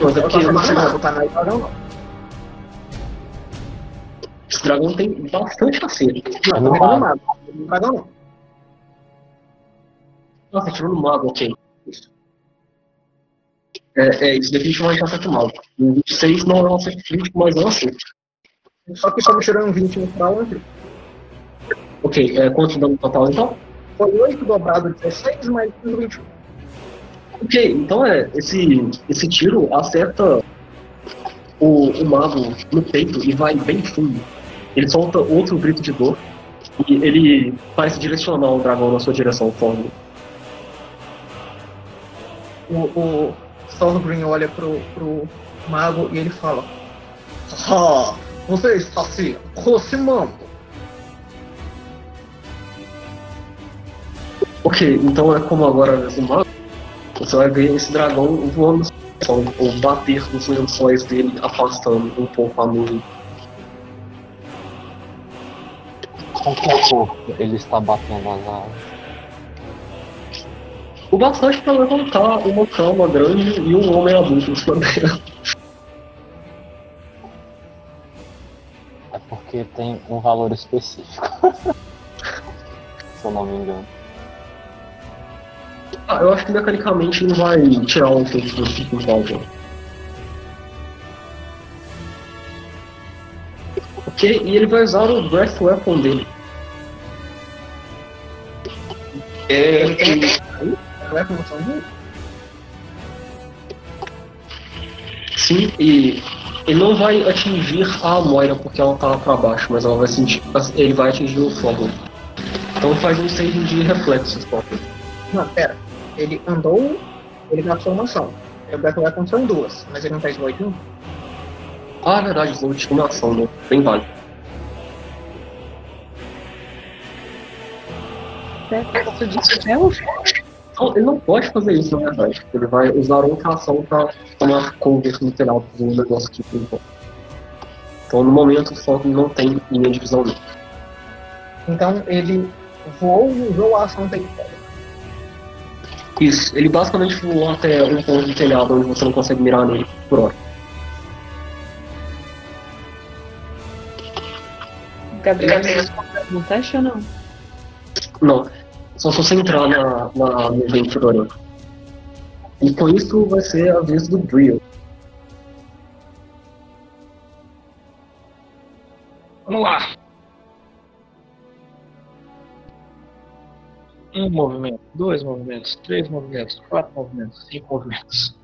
Mas é porque eu não falando sei nada, nada. tá na dragão não. Dragão tem bastante acerto. Não, no pegando mago. nada. No dragão não. Nossa, tirou no mago, ok. Isso. É, é isso definitivamente acerta o mago. Um 26 não é um acerto crítico, mas é um acerto. Só que como tirou um 20 natural, um crítico. Ok, é, quanto dano total então? Foi 8 dobrado 16, mais um 21. Ok, então é, esse, esse tiro acerta o, o mago no peito e vai bem fundo. Ele solta outro grito de dor e ele parece direcionar o dragão na sua direção, Thorne. O, o Thorgrim olha pro, pro mago e ele fala: Ah, você está se aproximando. Ok, então é como agora o mago, você vai ver esse dragão voando ou bater nos lençóis dele, afastando um pouco a nuvem. Com que corpo ele está batendo as asas? O bastante para levantar uma cama grande e um homem adulto em cima dela. É porque tem um valor específico. Se eu não me engano. Ah, eu acho que mecanicamente não vai tirar o efeito do ciclo Valve. Ok, e ele vai usar o Breath Weapon dele. É. Não é promoção de sim, e ele não vai atingir a Moira porque ela tá pra baixo, mas ela vai sentir, ele vai atingir o fogo. Então faz um save de reflexos, Potter. Não, pera. Ele andou, ele gastou uma ação. O Battle Weapon são duas, mas ele não fez noite um. Ah, é verdade, usou de uma ação, né? Bem válido. Você ele não pode fazer isso, na verdade. Ele vai usar outra ação pra tomar cover no telhado do negócio aqui por enquanto. Então, no momento, o foco não tem linha de visão dele. Então ele voou e usou a ação dele. Isso, ele basicamente voou até um ponto do telhado onde você não consegue mirar nele por hora. Gabriel, não teste ou não? Não, só se você entrar na, na, no aranha. E com isso vai ser a vez do Drill. Vamos lá. Um movimento, dois movimentos, três movimentos, quatro movimentos, cinco movimentos.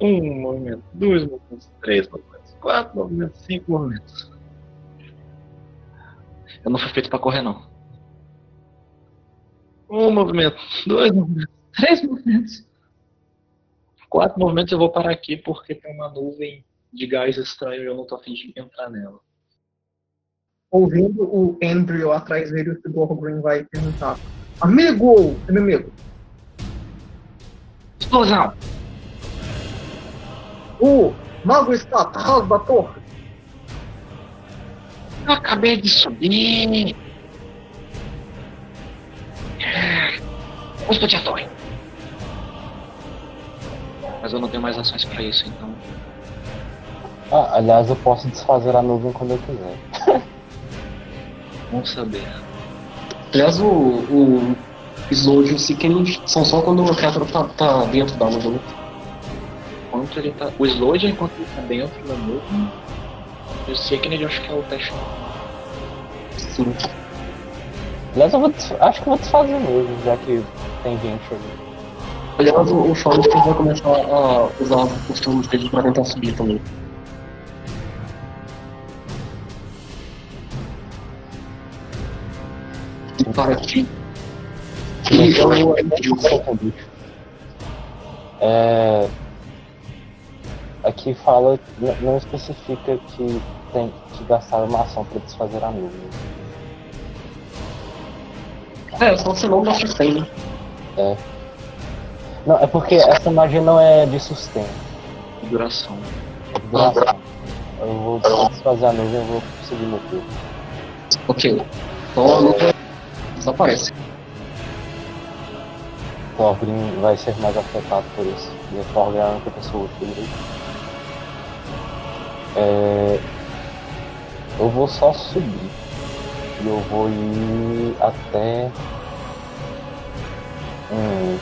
Um movimento, dois movimentos, três movimentos, quatro movimentos, cinco movimentos. Eu não fui feito pra correr, não. Um movimento, dois movimentos, três movimentos. Quatro movimentos eu vou parar aqui porque tem uma nuvem de gás estranho e eu não tô afim de entrar nela. Ouvindo o Andrew atrás dele, o Sigor Green vai perguntar: Amigo! Inimigo! Explosão! O mago está atrás da torre! Eu acabei de subir! Vamos explodir a torre! Mas eu não tenho mais ações pra isso, então. Ah, aliás, eu posso desfazer a nuvem quando eu quiser. Vamos saber. Aliás, o, o Slowed e o Seeking são só quando a criatura tá, tá dentro da nuvem. né? Enquanto ele tá. O Slowed é enquanto ele tá dentro da nuvem. E o Seeking eu acho que é o teste. Sim. Aliás, eu vou acho que eu vou desfazer mesmo, já que tem gente ali. Aliás, o, o Shawn vai começar a usar os turnos dele pra tentar subir também. E para aqui. E eu, eu, É, aqui fala, não especifica que tem que gastar uma ação para desfazer a nuvem. É, só você não dá sustain, né? Não, é porque essa magia não é de sustento, Duração. é de duração. Eu vou pra desfazer a nuvem eu vou conseguir meu turno. Ok. Então a nuvem desaparece. Thorgrim vai ser mais afetado por isso. E a Thorgrim é a única pessoa dele. É, eu vou só subir. E eu vou ir até. Hum,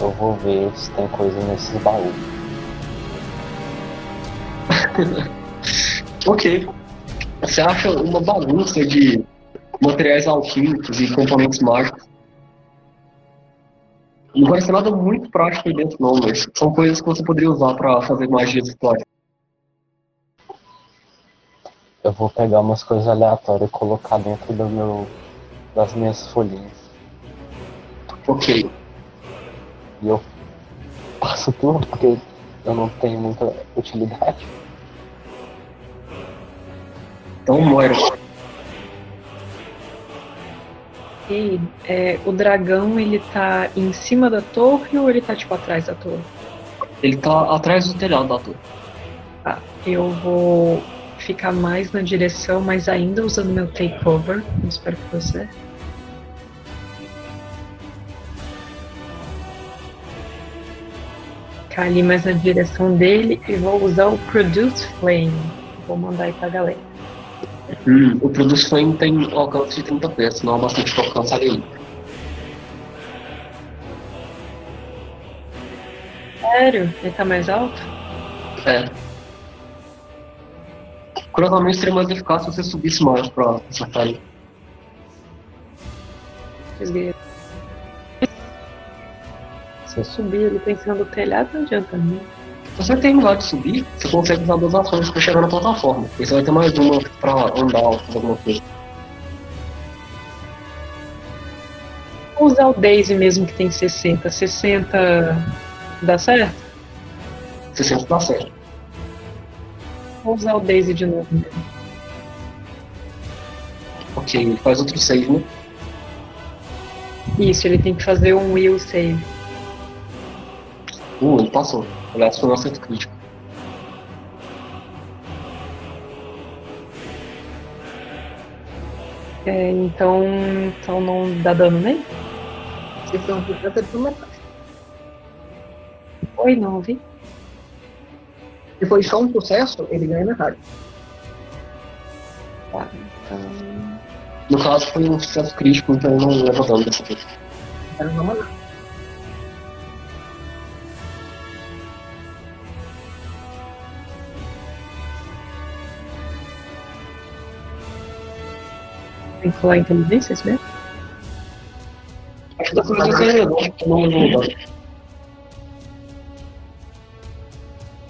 eu vou ver se tem coisa nesses baús. Ok. Você acha uma bagunça de materiais alquímicos e componentes mágicos. Não vai ser nada muito prático aí dentro não, mas são coisas que você poderia usar pra fazer magias rituais. Eu vou pegar umas coisas aleatórias e colocar dentro do meu, das minhas folhinhas. Ok. E eu passo tudo porque eu não tenho muita utilidade. Então, Moira, E é, o dragão, ele tá em cima da torre ou ele tá tipo atrás da torre? ele tá atrás do telhado da torre. Tá, eu vou ficar mais na direção, mas ainda usando meu takeover. Eu espero que você. Ficar ali mais na direção dele e vou usar o Produce Flame. Vou mandar aí pra galera. Hum, o Produce Flame tem alcance de 30 pés, não é bastante pra alcançar ele. Sério? Ele tá mais alto? É. Curiosamente seria mais eficaz se você subisse mais pra. Fisguei. Se eu subir ele tá em cima do telhado, não adianta né? Se você tem lugar de subir, você consegue usar duas ações pra chegar na plataforma. E você vai ter mais uma pra andar ou fazer alguma coisa. Vou usar o Daisy mesmo que tem 60. 60 dá certo? Você sempre tá certo. Vou usar o Daisy de novo. Ok, ele faz outro save, né? Isso, ele tem que fazer um will save. Uh, ele passou. Aliás, foi um acerto crítico. É, então, então não dá dano for um projeto, ele foi metade. Oi, não vi. Se foi só um sucesso, ele ganha metade. Tá, então. No caso foi um sucesso crítico, então eu não leva dano dessa vez. Dar uma olhada. Tem que falar inteligência, é isso mesmo? Acho que não, não levou dano.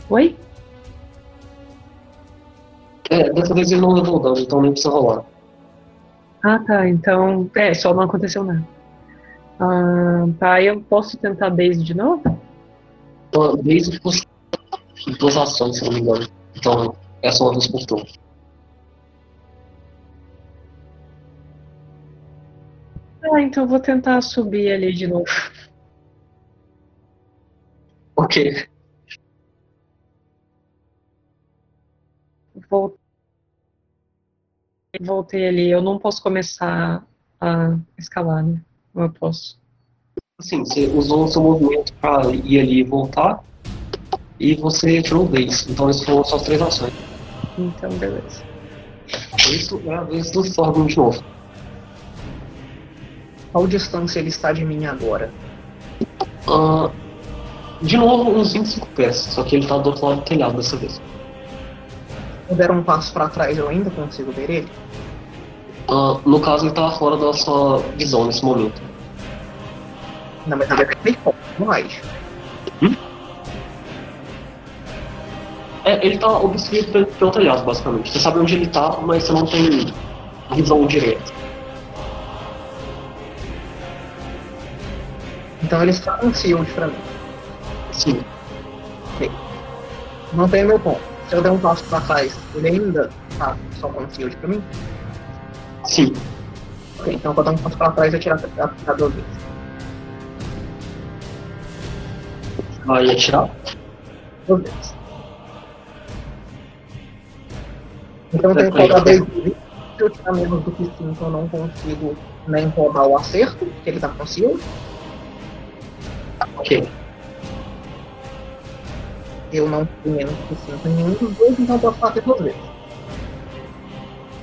Oi? É, dessa vez ele não levou dano, então nem precisa rolar. Ah, tá. Então, é, só não aconteceu nada. Ah, tá, eu posso tentar base de novo? Então, você. Duas ações, se não me engano. Então, é só uma vez por turno. Ah, então vou tentar subir ali de novo. Ok. Vol- Voltei ali. Eu não posso começar a escalar, né? Ou eu posso? Assim, você usou o seu movimento pra ir ali e voltar. E você tirou o base. Então, isso foram só as três ações. Então, beleza. Isso é a vez do Thorgrim de novo. Qual distância ele está de mim agora? Ah, de novo, uns 25 pés. Só que ele tá do outro lado do telhado dessa vez. Se eu der um passo para trás, eu ainda consigo ver ele? Ah, no caso, ele tava fora da sua visão nesse momento. Na verdade, é bem pouco mais. É, ele tá obstruído pelo, pelo telhado, basicamente. Você sabe onde ele tá, mas você não tem visão direta. Então ele está concealed pra mim. Sim. Não tem meu ponto. Se eu der um passo para trás, ele ainda tá só concealed pra mim? Sim. Ok, então eu der um passo para trás, eu tiro a, a, a duas vezes. Vai atirar. Duas vezes. Então eu tenho que cobrar 10 de vida. Se eu tirar menos do que 5, eu não consigo nem roubar o acerto, porque ele tá concealed. Ok. Eu não tenho menos do que 5 em nenhum dos dois, então eu posso bater duas vezes.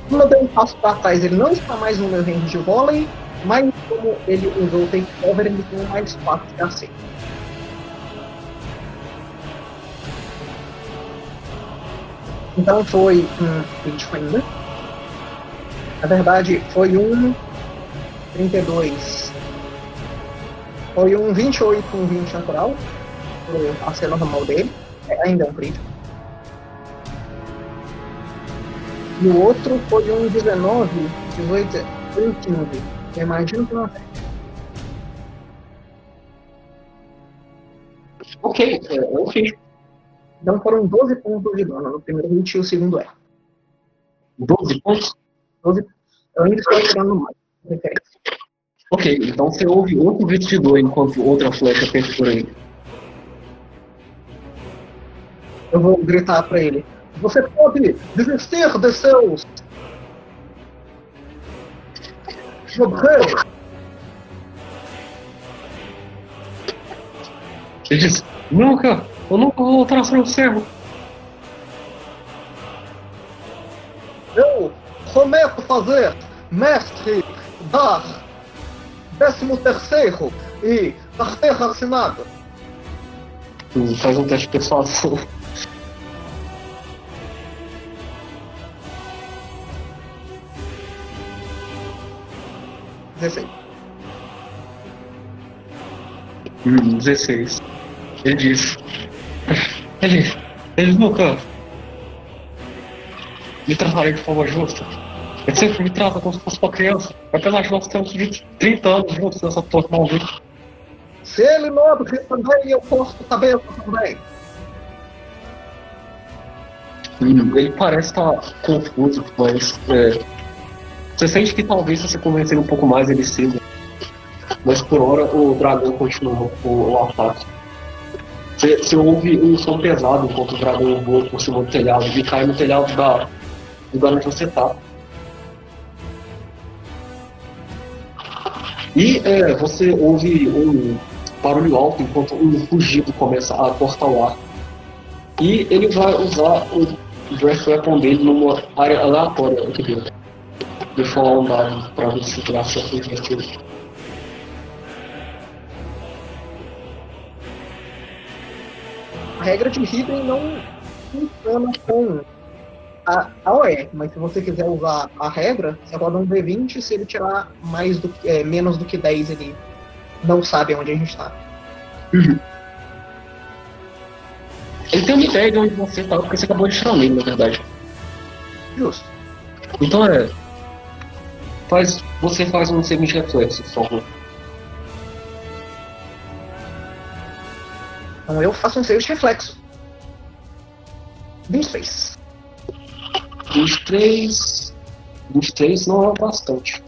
Dei um passo para trás, ele não está mais no meu range de vôlei, mas como ele usou o take cover, ele tem mais 4 de acerto. Então foi um crítico ainda. Na verdade, foi um 32. Foi um 28 com um 20 natural. A cena normal dele. É, ainda é um crítico. E o outro foi um 19, 18, foi um 15. Eu imagino que não é. Ok, é, um crítico. Então foram 12 pontos de dano no primeiro hit e o segundo é. 12 pontos. 12. Eu ainda estou tirando mais. Ok, então você ouve outro grito de dor enquanto outra flecha por aí. Eu vou gritar pra ele. Você pode desistir de seus objetos. Ele diz, nunca, eu nunca vou voltar a ser um servo. Eu prometo fazer mestre dar décimo terceiro e carteira assinada. Faz um teste pessoal assim. 16. Hum, 16. Ele disse. Ele. Ele nunca me tratarei de forma justa. Ele é sempre me trata como se fosse uma criança. Apesar de nós termos 20, 30 anos juntos nessa porra maldita. Se ele não é porque também, eu posso saber também. Hum, ele parece estar tá confuso, mas é, você sente que talvez você ele um pouco mais ele ceda. Mas por hora o dragão continua o, o ataque. Você, você ouve um som pesado enquanto o dragão voa por cima do telhado e cai no telhado da, do lugar onde você tá. E é, você ouve um barulho alto enquanto um fugido começa a cortar o ar. E ele vai usar o Breath Weapon dele numa área aleatória aqui dentro. Rolar um dado pra ver se dá certo aqui. A regra de Hidden não funciona com a, a OE, mas se você quiser usar a regra, você roda um D20 se ele tirar mais do que, é, menos do que 10 ele não sabe onde a gente tá. Ele tem uma ideia de onde você tá, porque você acabou de tirar nele, na verdade. Justo. Então é. Faz, você faz um de reflexo, por favor. Então eu faço um save de reflexo. 23. 23. 23 não é bastante.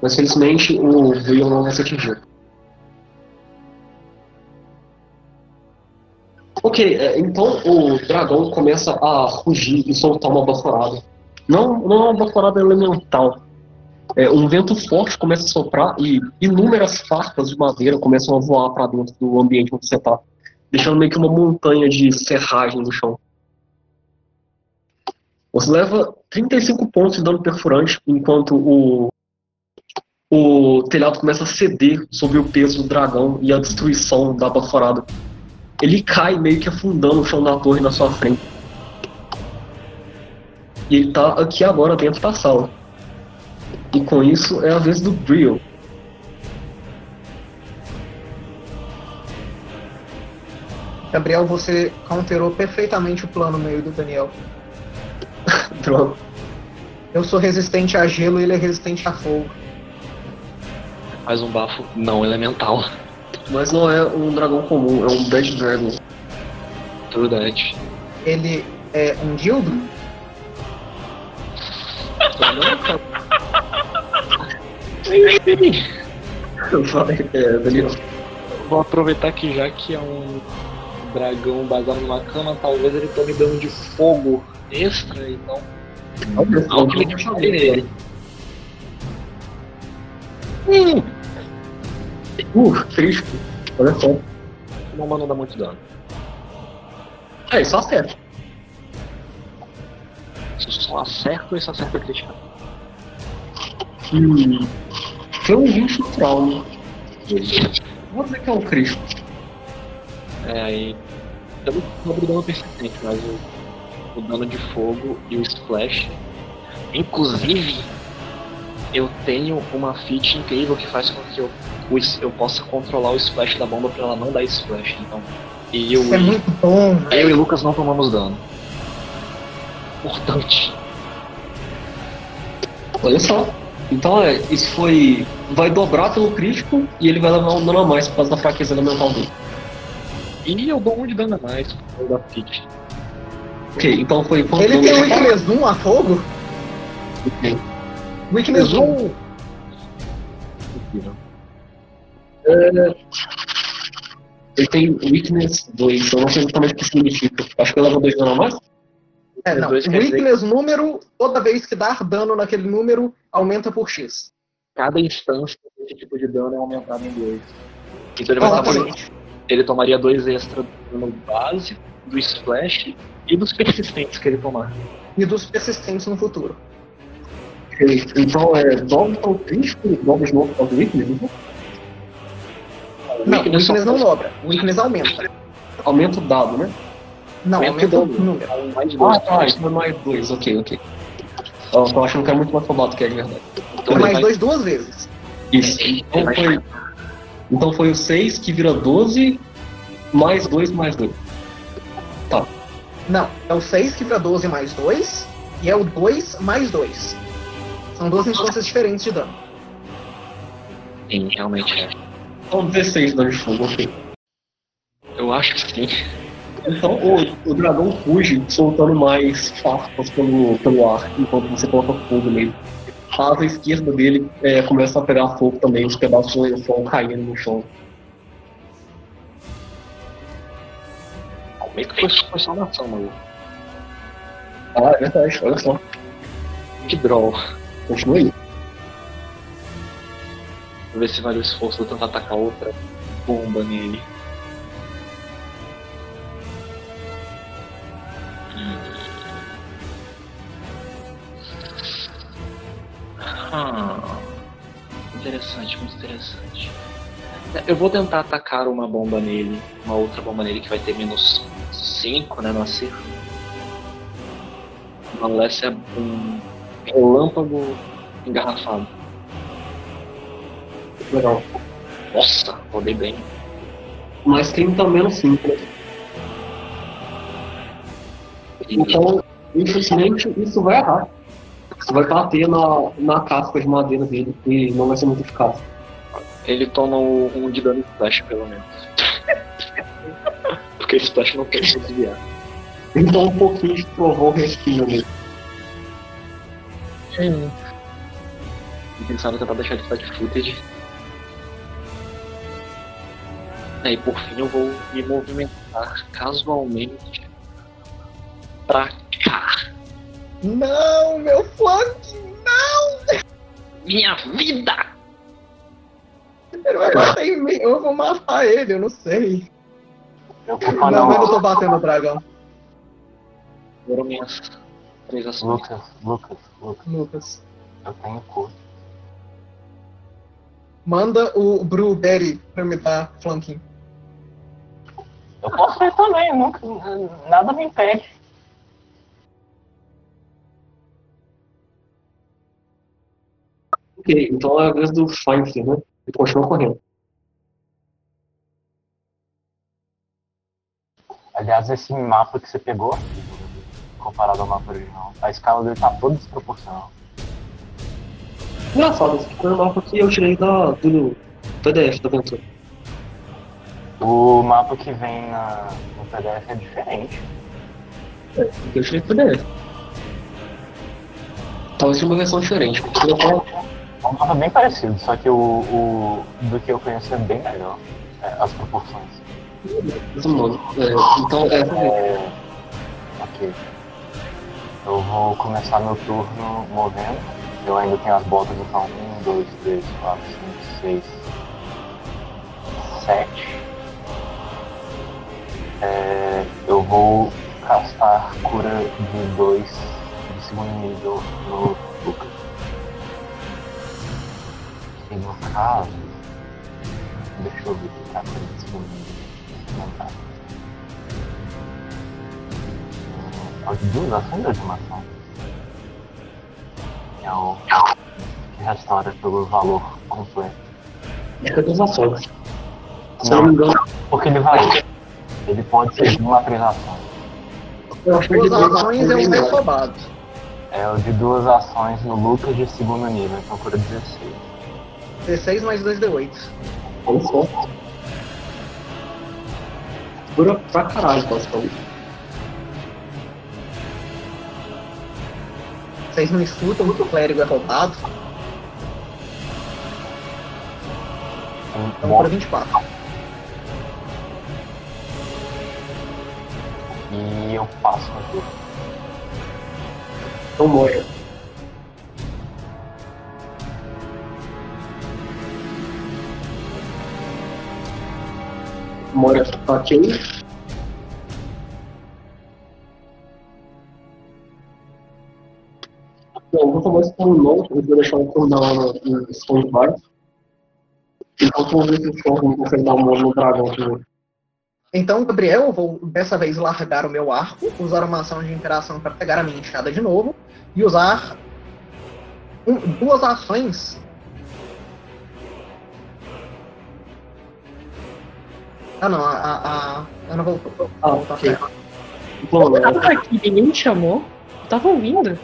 Mas felizmente o Veil não vai ser atingido. Ok, é, então o dragão começa a rugir e soltar uma baforada. Não, não é uma baforada elemental. É, um vento forte começa a soprar e inúmeras farpas de madeira começam a voar para dentro do ambiente onde você está, deixando meio que uma montanha de serragem no chão. Você leva 35 pontos de dano perfurante, enquanto o, o telhado começa a ceder sob o peso do dragão e a destruição da baforada. Ele cai meio que afundando o chão da torre na sua frente. E ele tá aqui agora dentro da sala. E com isso é a vez do Drill. Gabriel, você counterou perfeitamente o plano meio do Daniel. Droga. Eu sou resistente a gelo e ele é resistente a fogo. Faz um bafo não elemental. Mas não é um dragão comum, é um Dead Dragon. Verdade. Ele é um dildo? Eu falei, é, Daniel. Vou aproveitar que já que é um dragão baseado numa cama, talvez ele tome dano de fogo extra, então. Algo que ele nele. Hum. Uh, triste. Olha só. Não, mas não dá muito dano. É, só acerta. Isso só acerta ou isso acerta crítica? Hum. Foi um 20 no trauma. Vou dizer que é um crítico. É, aí. Eu não lembro o dano persistente, mas o, o dano de fogo e o splash. Inclusive, eu tenho uma feat incrível que faz com que eu, eu possa controlar o splash da bomba pra ela não dar splash. Então, e eu, Isso é muito bom, eu e Lucas não tomamos dano. Importante. Olha só. Então é, isso foi. Vai dobrar pelo crítico e ele vai levar um dano a mais por causa da fraqueza elemental dele. E eu dou um de dano a mais por causa da feat. Ok, então foi Ele tem um ele Weakness 1 a fogo? tem? Weakness 1. Incrível. Ele tem Weakness 2, eu não sei exatamente o que significa. Acho que ele leva dois dano a mais? É, não. Weakness número, toda vez que dar dano naquele número, aumenta por X. Cada instância desse tipo de dano é aumentado em dois. Então ele vai estar Exatamente. ele tomaria dois extra do dano base, do splash e dos persistentes que ele tomar. E dos persistentes no futuro. Ok, Então é dobra para o crítico e dobra de novo para o Weakness? então? Não, o Weakness Weakness não dobra. O Weakness aumenta. Aumenta o dado, né? Não, Aumenta aumenta o o dobro. número. É um mais dois. Ah, tá, isso é mais dois, ok, ok. Eu tô achando que é muito mais roubado que é de verdade. Então É mais vai- dois duas vezes. Isso. Ele Então foi, então foi o 6 que vira 12, mais 2 mais 2. Não, é o 6 que vira 12 mais 2, e é o 2 mais 2. São duas instâncias diferentes de dano. Sim, realmente é. Então 16 dano de fogo, ok. Eu acho que sim. Então o, o dragão fuge, soltando mais farpas pelo, pelo ar, enquanto você coloca fogo nele. A asa esquerda dele é, começa a pegar fogo também, os pedaços de lençol caindo no chão. Como é que foi, foi só uma ação, maluco? Ah, é verdade, olha só. Que draw. Continua aí. Vou ver se vale o esforço de tentar atacar outra bomba nele. Ah, interessante, muito interessante. Eu vou tentar atacar uma bomba nele, uma outra bomba nele que vai ter menos 5 né, no acerto. Não, essa é um relâmpago engarrafado. Legal. Nossa, rodei bem. Mas 30 menos 5. né? Então, infelizmente, isso vai errar. Isso vai bater na, na casca de madeira dele e não vai ser muito eficaz. Ele toma um, um de dano splash, pelo menos. Porque splash não tem que desviar. Então, um pouquinho de trovão respira nele. Hum, pensava tentar deixar ele de footage. Aí por fim eu vou me movimentar casualmente pra cá. Não, meu flank! Não! Minha vida! Ele vai bater em mim, eu vou matar ele, eu não sei. Eu vou Não, eu não o tô batendo no dragão. Foram minhas três ações. Lucas, Lucas, Lucas, Lucas. eu tenho cor. Manda o Brewberry pra me dar flanking. Eu posso ir também, nunca, nada me impede. Ok, então é a vez do Feinstein, né? Ele continua correndo. Aliás, esse mapa que você pegou, comparado ao mapa original, a escala dele tá toda desproporcional. Engraçado, esse foi um mapa que eu tirei da, do PDF da aventura. O mapa que vem na, no PDF é diferente. É, eu tirei PDF. Talvez uma versão diferente. porque eu tava- É um mapa bem parecido, só que o, o do que eu conheço é bem melhor. é, as proporções. É, então, é, É, ok. Eu vou começar meu turno movendo. Eu ainda tenho as botas, então 1, 2, 3, 4, 5, 6, 7. É, eu vou castar cura de 2 de segundo nível no Lucas. E no caso. Deixa eu ver se tá cura de segundo nível. Tá. É o de duas ações ou de uma ação? É o que restaura pelo valor completo. acho que é duas ações. Se não me engano, Porque ele vai. Ele pode ser de uma a três ações. eu acho que de Duas ações é um ações. roubado. É o de duas ações no Lucas de segundo nível, então cura 16. 16 mais 2d8. Olha só. Dura pra caralho, basicamente. Vocês não escutam que o clérigo é roubado? Então por 24. E eu passo no turno. Então morre. Mora tá aqui. Bom, eu vou tomar esse turno não, eu vou deixar o turno lá no, no stand-by. Então vamos ver se o Storm consegue dar um mano no dragão aqui. Então, Gabriel, eu vou dessa vez largar o meu arco, usar uma ação de interação para pegar a minha enxada de novo e usar um- duas ações. Ah não, a, a, a Ana voltou. Ah, Voltou a ok. ferrar. Bom, Eu tava aqui, ninguém me chamou. Eu tava ouvindo.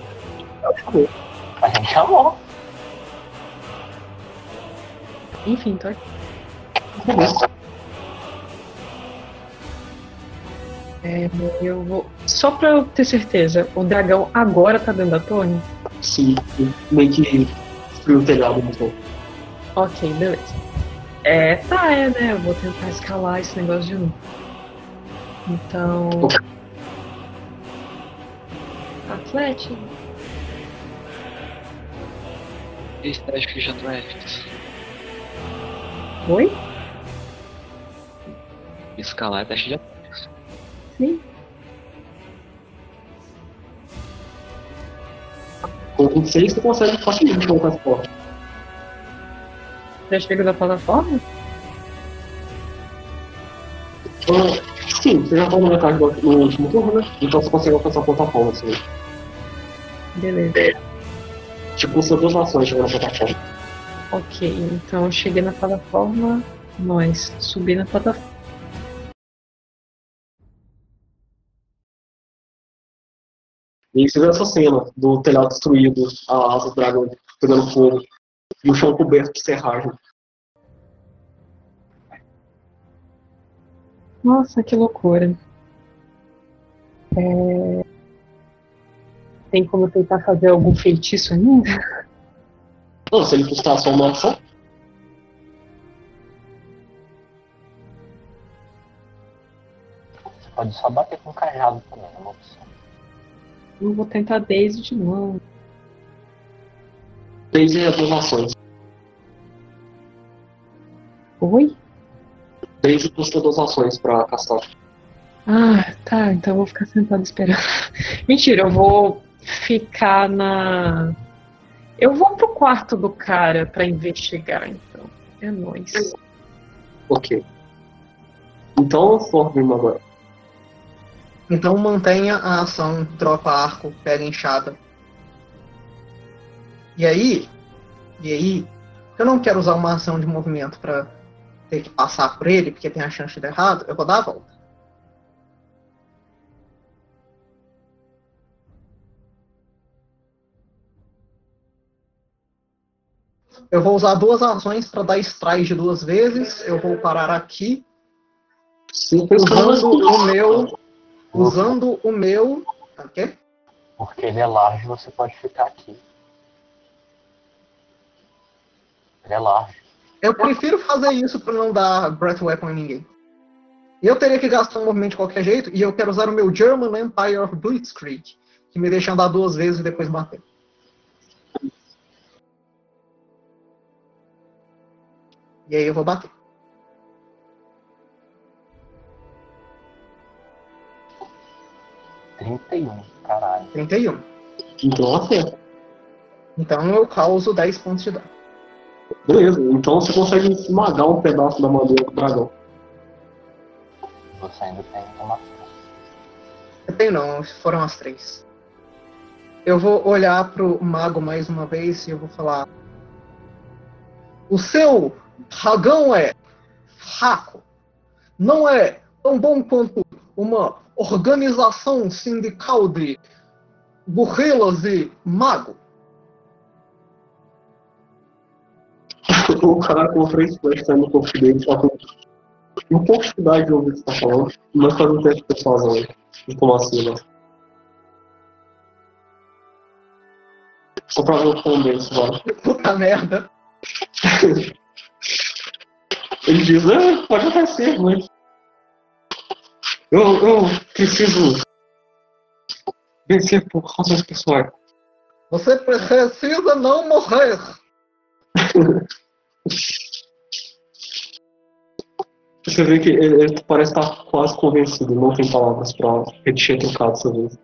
A gente chamou. Enfim, tô aqui. É, eu vou. Só pra eu ter certeza, o dragão agora tá dentro da torre? sim, meio que destruiu o telhado um pouco. Ok, beleza. É, tá, é, né? Eu vou tentar escalar esse negócio de novo. Então. Atlético. Estratégico de Athletics. Oi? Escalar é teste de. Sim. Com 26 você consegue facilmente colocar as portas. Já chego da plataforma? Ah, sim, você já tá na do no último turno, né? Então você consegue alcançar a plataforma, assim. Beleza. Tipo, você duas ações chegando na plataforma. Ok, então eu cheguei na plataforma, nós subi na plataforma. E você vê essa cena do telhado destruído, a asa do dragão pegando fogo e o chão coberto de serragem. Nossa, que loucura. É, Tem como tentar fazer algum feitiço ainda? Não, se ele custar só uma ação, pode só bater com cajado também, é uma opção. Eu vou tentar desde de novo. desde as duas ações. Oi? Desde custa duas ações pra castar. Ah, tá. Então eu vou ficar sentado esperando. Mentira, eu vou ficar na. Eu vou pro quarto do cara pra investigar, então. É nóis. Ok. Então, Forbin agora. Então mantenha a ação, dropa arco, pega enxada. E aí, e aí, eu não quero usar uma ação de movimento pra ter que passar por ele, porque tem a chance de dar errado, eu vou dar a volta. Eu vou usar duas ações para dar stride duas vezes. Eu vou parar aqui, usando o meu. Usando o meu. O quê? Porque ele é large, você pode ficar aqui. Ele é large. Eu prefiro fazer isso para não dar Breath Weapon em ninguém. E eu teria que gastar um movimento de qualquer jeito, e eu quero usar o meu German Empire of Blitzkrieg, que me deixa andar duas vezes e depois bater. E aí eu vou bater. Trinta e um, caralho. 31. Então acerta. Então eu causo 10 pontos de dano. Beleza, então você consegue esmagar um pedaço da madeira do dragão. Você ainda tem uma. Eu tenho não, foram as três. Eu vou olhar pro mago mais uma vez e eu vou falar. O seu dragão é fraco. Não é tão bom quanto uma organização sindical de gorrilas e mago. o cara com três flechas no corpo dele, com um pouco de dificuldade de ouvir o que você tá falando, mas faz um teste de persuasão aí. Diplomacia, né? Só pra ver o se vale. Puta merda. Ele diz, ah, pode até ser, mas. Eu, eu preciso vencer por razões pessoais. Você precisa não morrer. Você vê que ele, ele parece estar quase convencido, não tem palavras pra repetir trocado dessa vez.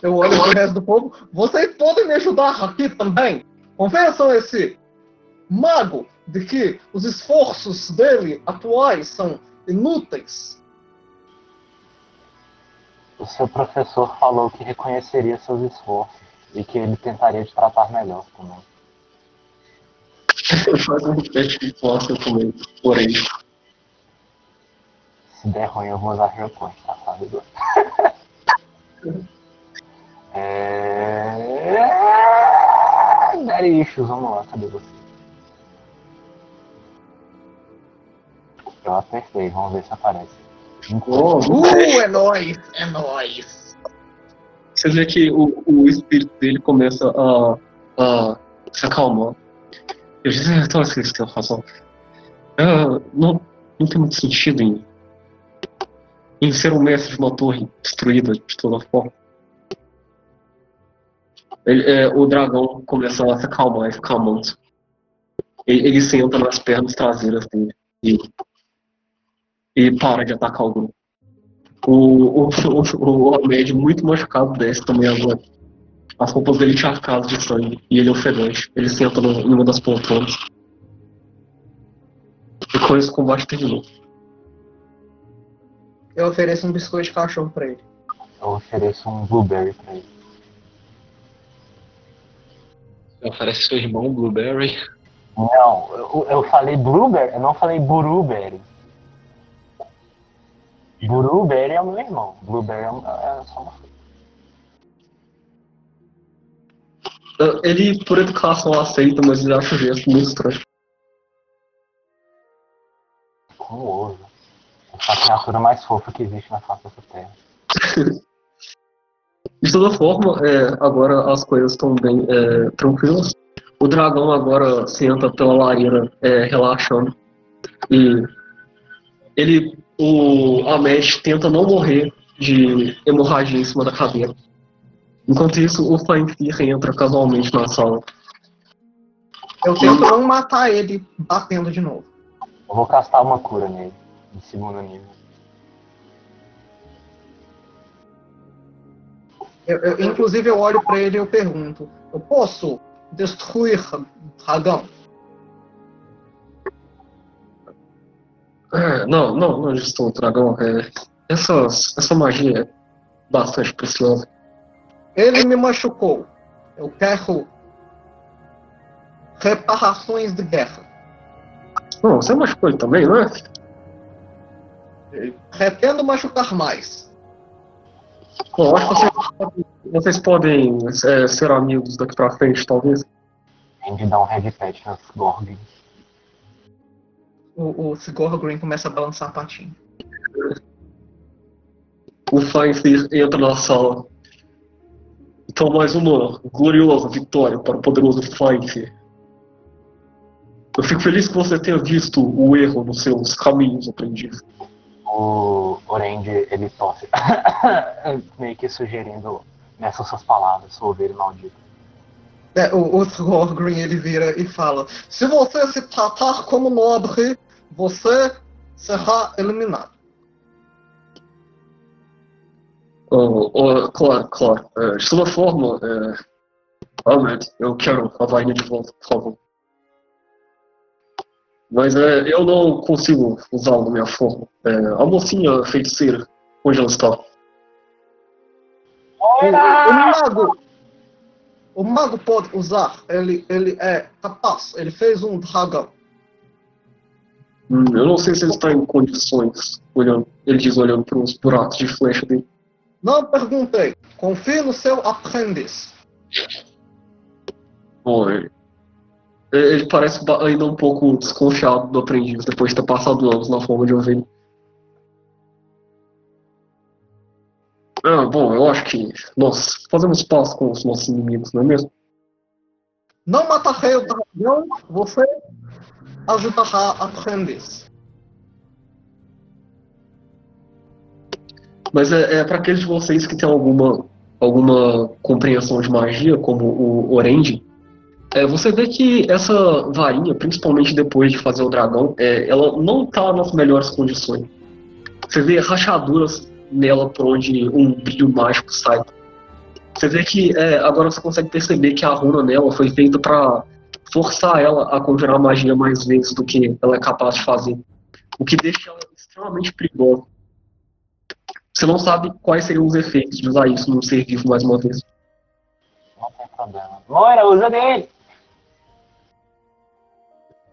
Eu olho pro resto do povo. Vocês podem me ajudar aqui também. Convençam esse mago de que os esforços dele atuais são inúteis. O seu professor falou que reconheceria seus esforços e que ele tentaria te tratar melhor também. Ele faz um teste de força também, porém. Se der ruim, eu vou usar Geocoin, tá? Sabe? Du? é... Daddy issues, vamos lá, cadê você? Eu apertei, vamos ver se aparece. Oh, Uh, é nóis, é nóis. Você vê que o, o espírito dele começa a, a se acalmar. Eu disse, é, talvez eles tenham razão. Ah, não, não tem muito sentido em, em ser um mestre de uma torre destruída de toda forma. Ele- é, o dragão começa a se acalmar e ficar manso. Ele, ele senta nas pernas traseiras dele e, e para de atacar o grupo. O, o, o, o Ahmed, muito machucado, desce também agora. As roupas dele encharcadas de sangue e ele é ofegante. Ele senta no, em uma das poltronas. E com esse combate terminou. Eu ofereço um biscoito de cachorro pra ele. Eu ofereço um blueberry pra ele. Você oferece seu irmão Blueberry. Não, eu, eu falei blueberry, eu não falei blueberry. Blueberry é o meu irmão. Blueberry é, um- é só uma Ele, por educação, aceita, mas ele acha o gesto muito estranho. com ovo. Essa criatura mais fofa que existe na face dessa terra. De toda forma, é, agora as coisas estão bem é, tranquilas. O dragão agora senta pela lareira é, relaxando. E ele, o Ahmed tenta não morrer de hemorragia em cima da cadeira. Enquanto isso, o Fainfir entra casualmente na sala. Eu tento não matar ele batendo de novo. Eu vou castar uma cura nele, de segundo nível. Eu- eu- inclusive eu olho pra ele e eu pergunto: Eu posso destruir dragão? É, não, não, não estou dragão. É, essas, essa magia é bastante preciosa. Ele me machucou. Eu quero reparações de guerra. Não, você machucou ele também, não é? Pretendo machucar mais. Bom, acho que vocês, podem- vocês podem é, ser amigos daqui pra frente, talvez. Tem de dar um head patch nas Gorgons. O, o Sigor Green começa a balançar a patinha. O Feinstein entra na sala. Então, mais uma gloriosa vitória para o poderoso Feinstein. Eu fico feliz que você tenha visto o erro nos seus caminhos, aprendiz. O Orange, ele tosse. Meio que sugerindo nessas suas palavras, sou ovelha maldito. É, o, o Green ele vira e fala: Se você se tratar como nobre, você será eliminado. Oh, oh, claro, claro. É, de toda forma, é... Ahmed, eu quero a varinha de volta, por favor. Mas é, eu não consigo usá-la da minha forma. É, a mocinha feiticeira, onde ela está? O, o mago. O mago pode usar. Ele, ele é capaz. Ele fez um dragão. Hum, eu não sei se ele está em condições, olhando, ele diz olhando para os buracos de flecha dele. Não perguntei. Confie no seu aprendiz. Bom, ele, ele parece ainda um pouco desconfiado do aprendiz, depois de ter passado anos na forma de ovelha. Ah, bom, eu acho que nós fazemos paz com os nossos inimigos, não é mesmo? Não matarei o dragão. Você ajudará a aprendiz. Mas é, é para aqueles de vocês que têm alguma, alguma compreensão de magia, como o Orange, é, você vê que essa varinha, principalmente depois de fazer o dragão, é, ela não está nas melhores condições. Você vê rachaduras nela por onde um brilho mágico sai. Você vê que é, agora você consegue perceber que a runa nela foi feita para forçar ela a conjurar magia mais vezes do que ela é capaz de fazer. O que deixa ela extremamente perigosa. Você não sabe quais seriam os efeitos de usar isso num ser vivo mais uma vez. Não tem problema. Moira, usa dele!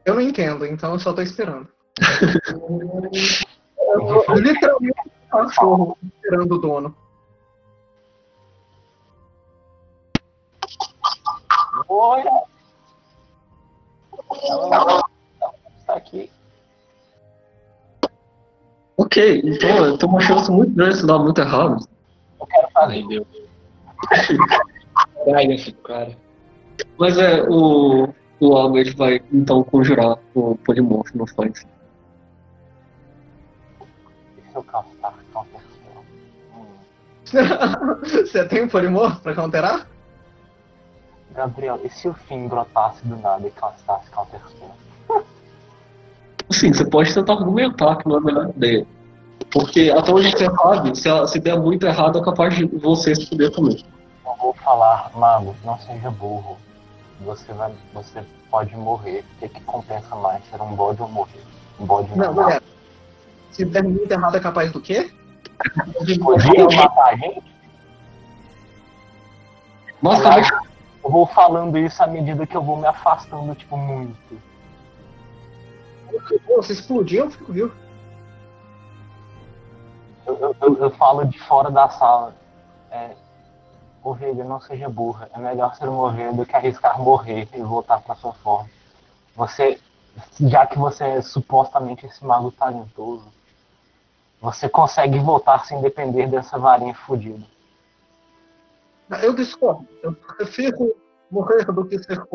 Eu não entendo, então eu só tô esperando. Eu tô literalmente um cachorro esperando o dono. Moira! Ela está aqui. Ok, então tem uma chance muito grande de dar muito errado. Eu quero fazer. Ai, Deus. Ai, esse cara. Mas é, o, o Albert vai então conjurar o polimorfo no flanco. E se eu castar. Você tem um polimorfo pra counterar? Gabriel, e se o fim brotasse do nada e castasse counter spell? Sim, você pode tentar argumentar que não é a melhor ideia. Porque até onde você sabe, se, a- se der muito errado, é capaz de você se fuder também. Não, eu vou falar, mago, não seja burro. Você vai. Você pode morrer. O que, que compensa mais? Ser um bode ou morrer? Um bode Não, normal. galera. Se der muito errado é capaz do quê? Podia matar a gente? Basicamente, Eu vou falando isso à medida que eu vou me afastando, tipo, muito. Pô, fico vivo. Eu, eu- eu- eu falo de fora da sala. É, ovelha, não seja burra. É melhor ser uma ovelha do que arriscar morrer e voltar para sua forma. Você, já que você é supostamente esse mago talentoso, você consegue voltar sem depender dessa varinha fodida. Eu discordo. Eu prefiro morrer do que ser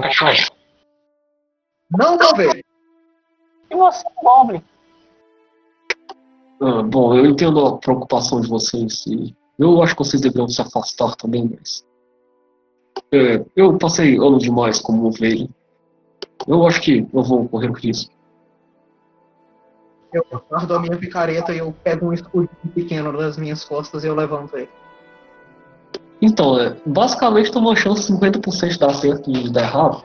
cachorro. Não ovelha. E você, é Goblin? ah, bom, eu entendo a preocupação de vocês e eu acho que vocês deveriam se afastar também, mas. É, eu passei anos demais como ovelha. Eu acho que eu vou correr o risco. Eu guardo a minha picareta e eu pego um escudinho pequeno das minhas costas e eu levanto ele. Então, é, basicamente tem uma chance de 50% de dar certo e de dar errado.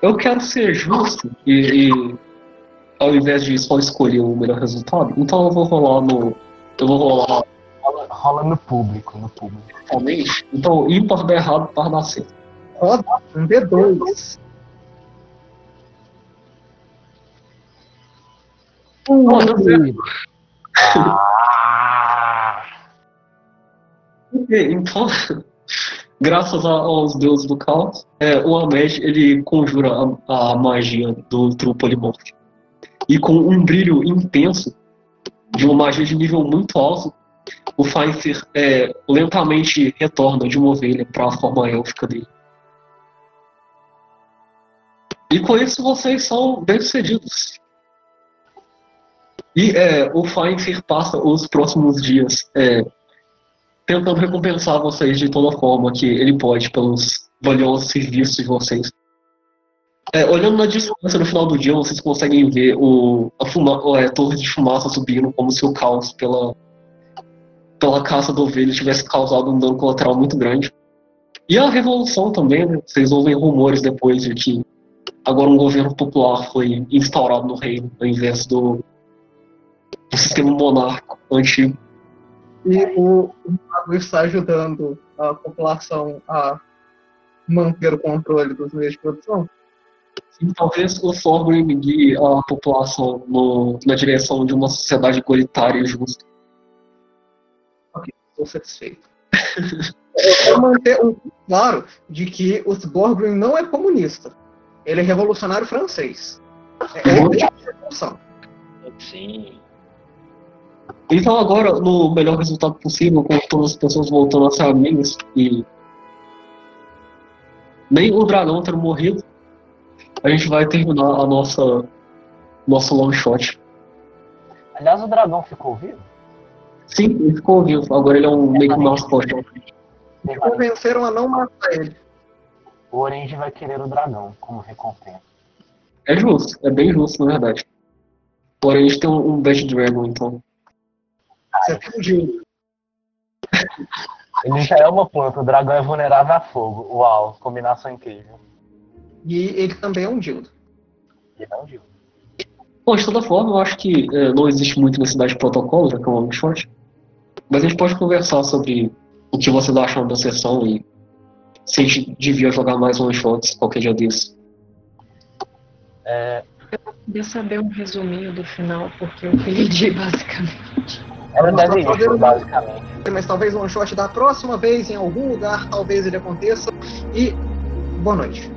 Eu quero ser justo e, e ao invés de só escolher o melhor resultado, então eu vou rolar no. Eu vou rolar Rola, rola no público, no público. realmente. Então, ímpar dar errado, par dar certo. Roda um D2. Ok, Então, graças aos deuses do caos, é, o Ahmed ele conjura a, a magia do trio polimorfo. E com um brilho intenso, de uma magia de nível muito alto, o Feinster é, lentamente retorna de uma ovelha para a forma élfica dele. E com isso vocês são bem-sucedidos. E é, o Feinster passa os próximos dias é, tentando recompensar vocês de toda forma que ele pode pelos valiosos serviços de vocês. É, olhando na distância no final do dia, vocês conseguem ver o, a, fuma, a torre de fumaça subindo como se o caos pela, pela caça da ovelha tivesse causado um dano colateral muito grande. E a revolução também, né? Vocês ouvem rumores depois de que agora um governo popular foi instaurado no reino, ao invés do, do sistema monárquico antigo. E o, o mago está ajudando a população a manter o controle dos meios de produção. E talvez o Thorgrim guie a população no- na direção de uma sociedade igualitária e justa. Estou satisfeito. Quero manter um claro de que o Borgrim não é comunista. Ele é revolucionário francês. É outra revolução. Sim. Então agora, no melhor resultado possível, com todas as pessoas voltando a ser amigas e nem o dragão ter morrido, a gente vai terminar a nossa nosso long shot. Aliás, o dragão ficou vivo? Sim, ele ficou vivo. Agora ele é um meio que um mascote. Convenceram a não matar ele. O Orange vai querer o dragão como recompensa. É justo, é bem justo, na verdade. A gente tem um, um Bad Dragon, então. Você tem um. Ele já é uma planta, o dragão é vulnerável a fogo. Uau, combinação incrível. E ele também é um Dildo. Ele é um Gil. Bom, de toda forma, eu acho que é, não existe muito necessidade de protocolo, já que é um shot. Mas a gente pode conversar sobre o que vocês acham da sessão e se a gente devia jogar mais long shots qualquer dia desses. É, Queria saber um resuminho do final, porque eu perdi basicamente. Era vamos ir, fazer- basicamente. Mas talvez um shot da próxima vez, em algum lugar, talvez ele aconteça. E boa noite.